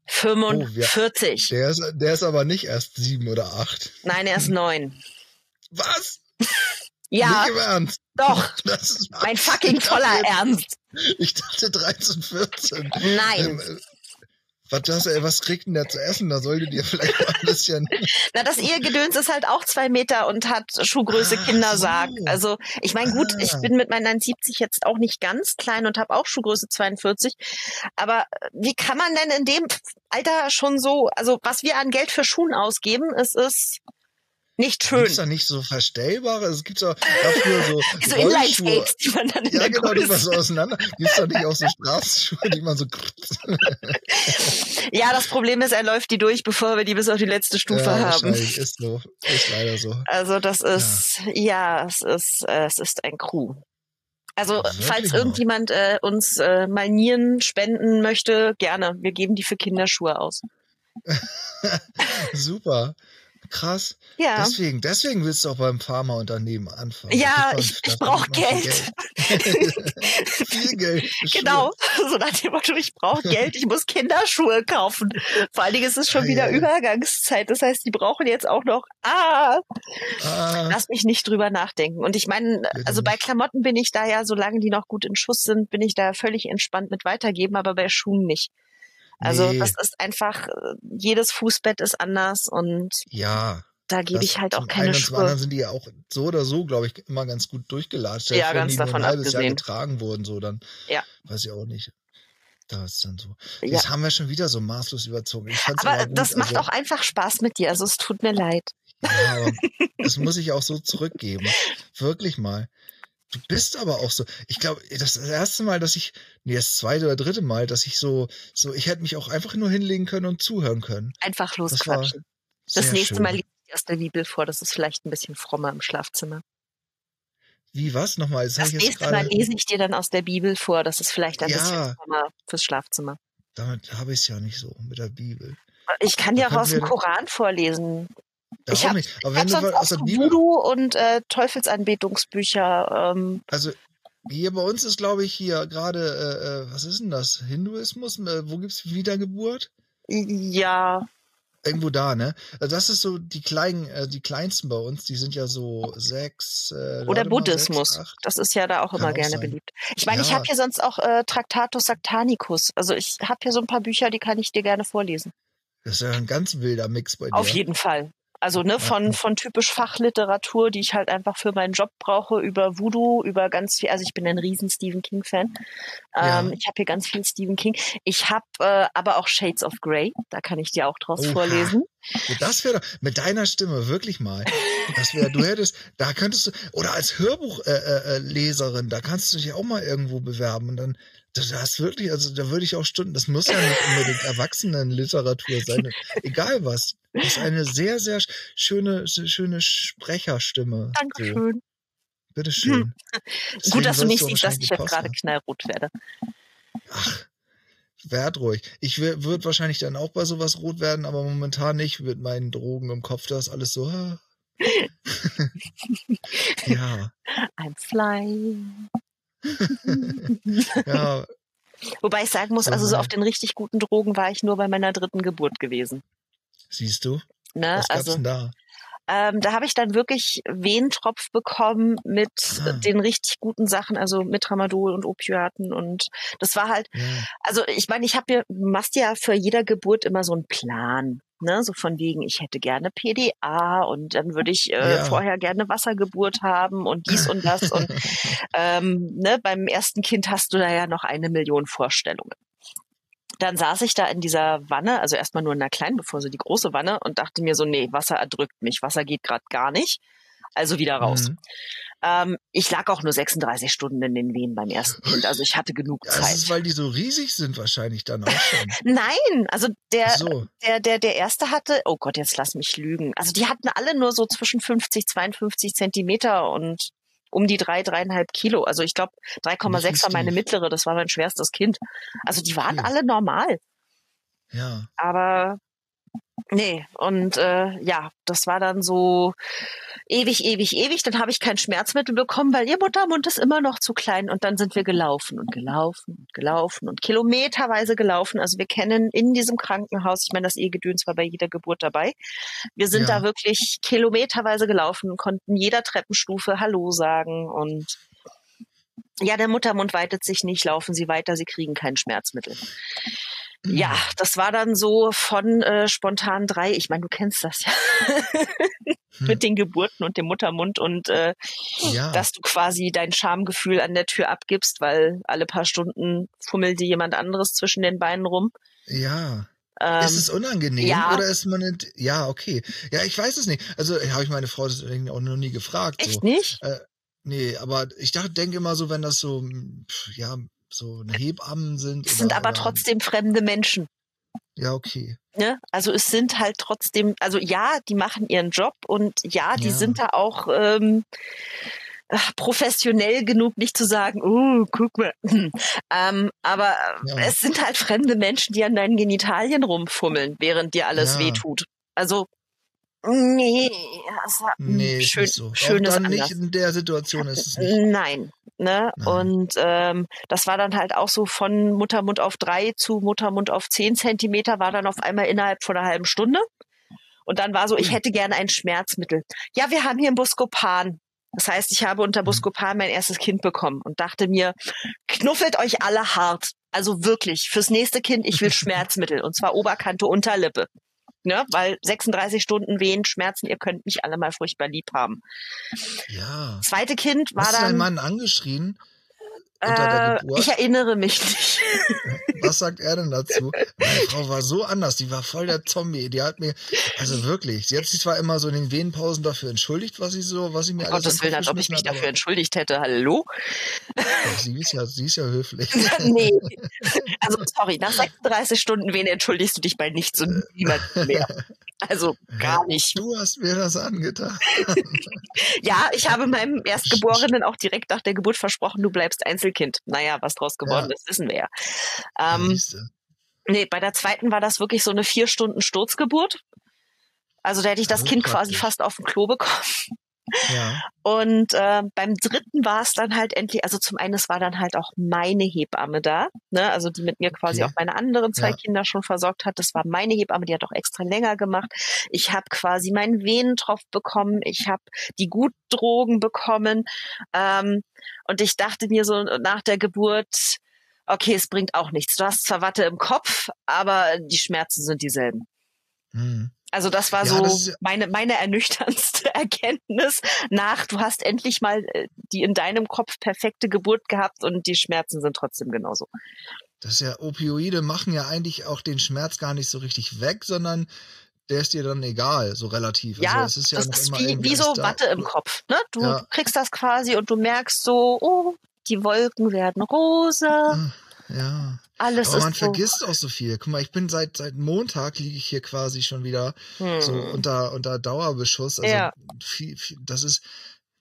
45. Der ist, der ist aber nicht erst sieben oder acht. Nein, er ist neun. Was? Ja, Nicht im Ernst. doch. Das ist, Mein fucking voller Ernst. ich dachte 13, 14. Nein. Ähm, äh, was, das, ey, was kriegt denn der zu essen? Da solltet ihr vielleicht mal ein bisschen. Na, das Ehegedöns ist halt auch zwei Meter und hat Schuhgröße Ach Kindersarg. so. Also, ich meine, gut, ich Ah. bin mit meinen 1,70 jetzt auch nicht ganz klein und habe auch Schuhgröße 42. Aber äh, wie kann man denn in dem Alter schon so, also was wir an Geld für Schuhen ausgeben, es ist nicht schön. Gibt's da nicht so verstellbare? Es gibt so dafür so, So Rollschuhe. Inline-Skates, die man dann in Ja, der genau, die man so auseinander. Gibt's da nicht auch so Straßenschuhe, die man so. Ja, das Problem ist, er läuft die durch, bevor wir die bis auf die letzte Stufe ja, haben. Ist so. Ist leider so. Also das ist, ja, es ist, äh, es ist ein Crew. Also Wirklich falls irgendjemand äh, uns äh, mal Nieren spenden möchte, gerne. Wir geben die für Kinderschuhe aus. Super. Krass. Ja. Deswegen, deswegen willst du auch beim Pharmaunternehmen anfangen. Ja, ich- ich da brauch kriegt man viel Geld. viel Geld. Genau, so nach dem Motto, ich brauche Geld, ich muss Kinderschuhe kaufen. Vor allen Dingen ist es schon Ah, wieder ja. Übergangszeit. Das heißt, die brauchen jetzt auch noch, ah. Ah, lass mich nicht drüber nachdenken. Und ich meine, also bei Klamotten bin ich da ja, solange die noch gut in Schuss sind, bin ich da völlig entspannt mit weitergeben, aber bei Schuhen nicht. Also Nee. das ist einfach, jedes Fußbett ist anders und ja. da gebe ich halt auch keine und zum anderen Schuhe. sind die ja auch so oder so, glaube ich, immer ganz gut durchgelatscht. Ja, vor, ganz die nur davon ein halbes Jahr abgesehen. getragen wurden, so dann. Ja. Weiß ich auch nicht. Da ist dann so. Ja. Jetzt haben wir schon wieder so maßlos überzogen. Aber das macht also, auch einfach Spaß mit dir. Also es tut mir leid. Ja, aber das muss ich auch so zurückgeben. Wirklich mal. Du bist aber auch so. Ich glaube, das ist das erste Mal, dass ich, nee, das zweite oder dritte Mal, dass ich so, so, ich hätte mich auch einfach nur hinlegen können und zuhören können. Einfach losquatschen. Das, Sehr nächste schön. Mal liest ich aus der Bibel vor. Das ist vielleicht ein bisschen frommer im Schlafzimmer. Wie, was? Nochmal, das, Das nächste Mal lese ich dir dann aus der Bibel vor. Das ist vielleicht ein Ja. bisschen frommer fürs Schlafzimmer. Damit habe ich es ja nicht so mit der Bibel. Ich kann dir auch aus dem Koran vorlesen. Da ich auch habe nicht. Aber hab wenn du sonst was auch aus der Bibel, Voodoo und äh, Teufelsanbetungsbücher. Ähm, also hier bei uns ist, glaube ich, hier gerade, äh, äh, was ist denn das? Hinduismus? Äh, wo gibt's Wiedergeburt? ja, Irgendwo da, ne? Also das ist so die kleinen, äh, die kleinsten bei uns, die sind ja so sechs. Äh, oder Buddhismus. Sechs, das ist ja da auch Kann immer auch gerne sein. beliebt. Ich meine, ich Ja. habe hier sonst auch äh, Tractatus Sactanicus. Also ich habe hier so ein paar Bücher, die kann ich dir gerne vorlesen. Das ist ja ein ganz wilder Mix bei dir. Auf jeden Fall. Also ne, von, von typisch Fachliteratur, die ich halt einfach für meinen Job brauche, über Voodoo, über ganz viel, also ich bin ein riesen Stephen King-Fan. Ja. Ähm, ich habe hier ganz viel Stephen King. Ich habe äh, aber auch Shades of Grey, da kann ich dir auch draus Oha. vorlesen. Ja, das wäre doch mit deiner Stimme wirklich mal. Das wäre, du hättest, da könntest du oder als Hörbuchleserin, äh, äh, Leserin, da kannst du dich auch mal irgendwo bewerben und dann das ist wirklich, also da würde ich auch Stunden, das muss ja nicht unbedingt Erwachsenenliteratur sein, egal was. Das ist eine sehr, sehr schöne, schöne Sprecherstimme. So, Dankeschön. bitteschön. Gut, dass du nicht siehst, dass ich jetzt gerade knallrot werde. Ach, werd ruhig. Ich würde wahrscheinlich dann auch bei sowas rot werden, aber momentan nicht mit meinen Drogen im Kopf. Das ist alles so. ah. ja, I'm flying. ja, Wobei ich sagen muss, also so auf den richtig guten Drogen war ich nur bei meiner dritten Geburt gewesen. siehst du? Ne? Was Also denn da? ähm, da habe ich dann wirklich Wehentropf bekommen mit Ah. den richtig guten Sachen, also mit Tramadol und Opiaten und das war halt, Ja, also ich meine, ich habe du machst ja für jeder Geburt immer so einen Plan. Ne, so von wegen, ich hätte gerne PDA und dann würde ich äh, Ja. vorher gerne Wassergeburt haben und dies und das. und ähm, ne, beim ersten Kind hast du da ja noch eine Million Vorstellungen. Dann saß ich da in dieser Wanne, also erstmal nur in einer kleinen, bevor so die große Wanne und dachte mir so, nee, Wasser erdrückt mich, Wasser geht gerade gar nicht. Also wieder raus. Mhm. Ähm, ich lag auch nur 36 Stunden in den Wehen beim ersten Kind, also ich hatte genug Ja, das ist, Zeit. weil die so riesig sind wahrscheinlich dann auch schon. Nein, also der, so, der, der, der erste hatte, oh Gott, jetzt lass mich lügen. Also die hatten alle nur so zwischen 50, 52 Zentimeter und um die drei, dreieinhalb Kilo. Also ich glaube, 3,6 Nicht war meine mittlere, das war mein schwerstes Kind. Also die waren Okay. alle normal. ja. Aber nee, und äh, ja, das war dann so ewig, ewig, ewig. Dann habe ich kein Schmerzmittel bekommen, weil ihr Muttermund ist immer noch zu klein. Und dann sind wir gelaufen und gelaufen und gelaufen und kilometerweise gelaufen. Also wir kennen in diesem Krankenhaus, ich meine, das Ehegedöns war bei jeder Geburt dabei. Wir sind Ja. da wirklich kilometerweise gelaufen, konnten jeder Treppenstufe Hallo sagen und ja, der Muttermund weitet sich nicht, laufen Sie weiter, Sie kriegen kein Schmerzmittel. Ja, das war dann so von äh, spontan drei. Ich meine, du kennst das ja mit den Geburten und dem Muttermund und äh, Ja. dass du quasi dein Schamgefühl an der Tür abgibst, weil alle paar Stunden fummelt dir jemand anderes zwischen den Beinen rum. Ja. Ähm, ist es unangenehm ja. oder ist man nicht, ja, okay. Ja, ich weiß es nicht. Also habe ich meine Frau deswegen auch noch nie gefragt. echt so. nicht? Äh, nee, aber ich dachte, denke immer so, wenn das so, pf, ja, so eine Hebammen sind. Es sind aber oder, trotzdem fremde Menschen. Ja, okay. Ne? Also es sind halt trotzdem, also ja, die machen ihren Job und ja, die Ja. sind da auch ähm, professionell genug, nicht zu sagen, oh, guck mal. ähm, aber Ja. es sind halt fremde Menschen, die an deinen Genitalien rumfummeln, während dir alles Ja. wehtut. Also nee, also, Nee, ist schön, nicht so. schönes dann anders. nicht in der Situation ist es nicht. Nein. Ne? Nein. Und ähm, das war dann halt auch so von Muttermund auf drei zu Muttermund auf zehn Zentimeter, war dann auf einmal innerhalb von einer halben Stunde. Und dann war so, ich Ui. hätte gerne ein Schmerzmittel. Ja, wir haben hier ein Buscopan. Das heißt, ich habe unter Buscopan mein erstes Kind bekommen und dachte mir, knuffelt euch alle hart. Also wirklich, fürs nächste Kind, ich will Schmerzmittel. Und zwar Oberkante, Unterlippe. Ne? Weil 36 Stunden Wehen, Schmerzen, ihr könnt mich alle mal furchtbar lieb haben. Ja. Zweite Kind war Hast du deinen dann. Mann angeschrien unter der Äh, Geburt? ich erinnere mich nicht. Was sagt er denn dazu? Meine Frau war so anders, die war voll der Zombie. Die hat mir, also wirklich, sie hat sich zwar immer so in den Venenpausen dafür entschuldigt, was sie so, was sie mir Um alles Gottes Willen, als ob ich mich hat, dafür entschuldigt hätte. Hallo? Sie ist ja, sie ist ja höflich. nee. Also, sorry, nach 36 Stunden wen entschuldigst du dich bei nichts und niemandem mehr. Also, gar nicht. Du hast mir das angetan. Ja, ich habe meinem Erstgeborenen auch direkt nach der Geburt versprochen, du bleibst Einzelkind. Naja, was draus geworden Ja. ist, wissen wir ja. Ähm, nee, bei der zweiten war das wirklich so eine vier Stunden Sturzgeburt. Also da hätte ich das Das ist Kind quasi praktisch. fast auf dem Klo bekommen. Ja. Und äh, beim dritten war es dann halt endlich, also zum einen, es war dann halt auch meine Hebamme da, ne? also die mit mir quasi Okay. auch meine anderen zwei Ja. Kinder schon versorgt hat. Das war meine Hebamme, die hat auch extra länger gemacht. Ich habe quasi meinen Venentropf bekommen, ich habe die Gutdrogen bekommen ähm, und ich dachte mir so nach der Geburt, okay, es bringt auch nichts. Du hast zwar Watte im Kopf, aber die Schmerzen sind dieselben. Hm. Also das war Ja, so das meine, meine ernüchterndste Erkenntnis nach, du hast endlich mal äh, die in deinem Kopf perfekte Geburt gehabt und die Schmerzen sind trotzdem genauso. Das ist ja, Opioide machen ja eigentlich auch den Schmerz gar nicht so richtig weg, sondern der ist dir dann egal, so relativ. Ja, also es ist ja das ist wie, wie so. Watte im Kopf. Ne? Du Ja. kriegst das quasi und du merkst so, oh, die Wolken werden rosa, Ja. Alles Aber ist man so. vergisst auch so viel. Guck mal, ich bin seit seit Montag liege ich hier quasi schon wieder Hm. so unter unter Dauerbeschuss. Also Ja. viel, viel, das ist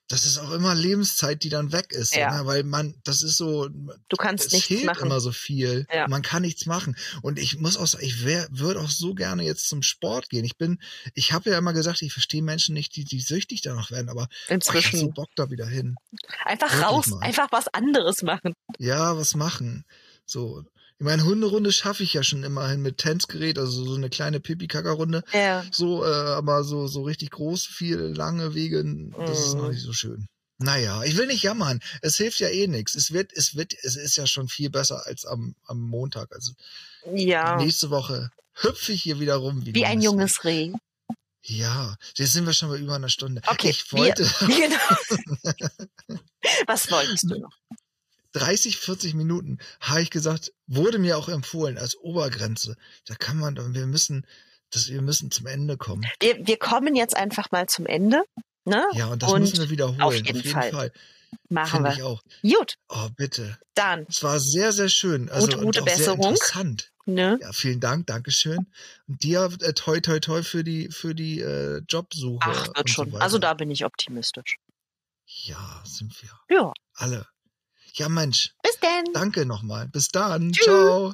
das ist auch immer Lebenszeit, die dann weg ist, Ja. ne? weil man das ist so Du kannst es nichts fehlt machen. immer so viel. Ja. Man kann nichts machen. Und ich muss auch ich würde auch so gerne jetzt zum Sport gehen. Ich bin, ich habe ja immer gesagt, ich verstehe Menschen nicht, die, die süchtig danach werden, aber oh, ich hab so Inzwischen. Bock da wieder hin. Einfach wirklich raus, mal. einfach was anderes machen. Ja, was machen. So. Ich meine, Hunderunde schaffe ich ja schon immerhin mit Tanzgerät, also so eine kleine Pipi-Kacker-Runde. Ja. So, äh, aber so, so richtig groß, viel lange Wege, das ist noch Mhm. nicht so schön. Naja, ich will nicht jammern. Es hilft ja eh nichts. Es wird, es wird, es ist ja schon viel besser als am, am Montag. Also Ja. nächste Woche hüpfe ich hier wieder rum. Wie ein junges Reh. Ja, jetzt sind wir schon bei über einer Stunde. Okay, Ich wollte wir, genau. Was wolltest du noch? 30, 40 Minuten, habe ich gesagt, wurde mir auch empfohlen als Obergrenze. Da kann man, wir müssen, das, wir müssen zum Ende kommen. Wir, wir kommen jetzt einfach mal zum Ende. Ne? Ja, und das Und müssen wir wiederholen. auf jeden Fall. Machen Finde wir. ich auch. Gut, Oh, bitte. dann. Es war sehr, sehr schön. Also, Gute- gute Besserung. interessant. Ne? Ja, vielen Dank, Dankeschön. Und dir äh, toi toi toi für die für die äh, Jobsuche. Ach, wird so schon. weiter. Also da bin ich optimistisch. Ja, sind wir Ja. alle. Ja, Mensch, Bis denn. danke nochmal. Bis dann. Tschüss. Ciao.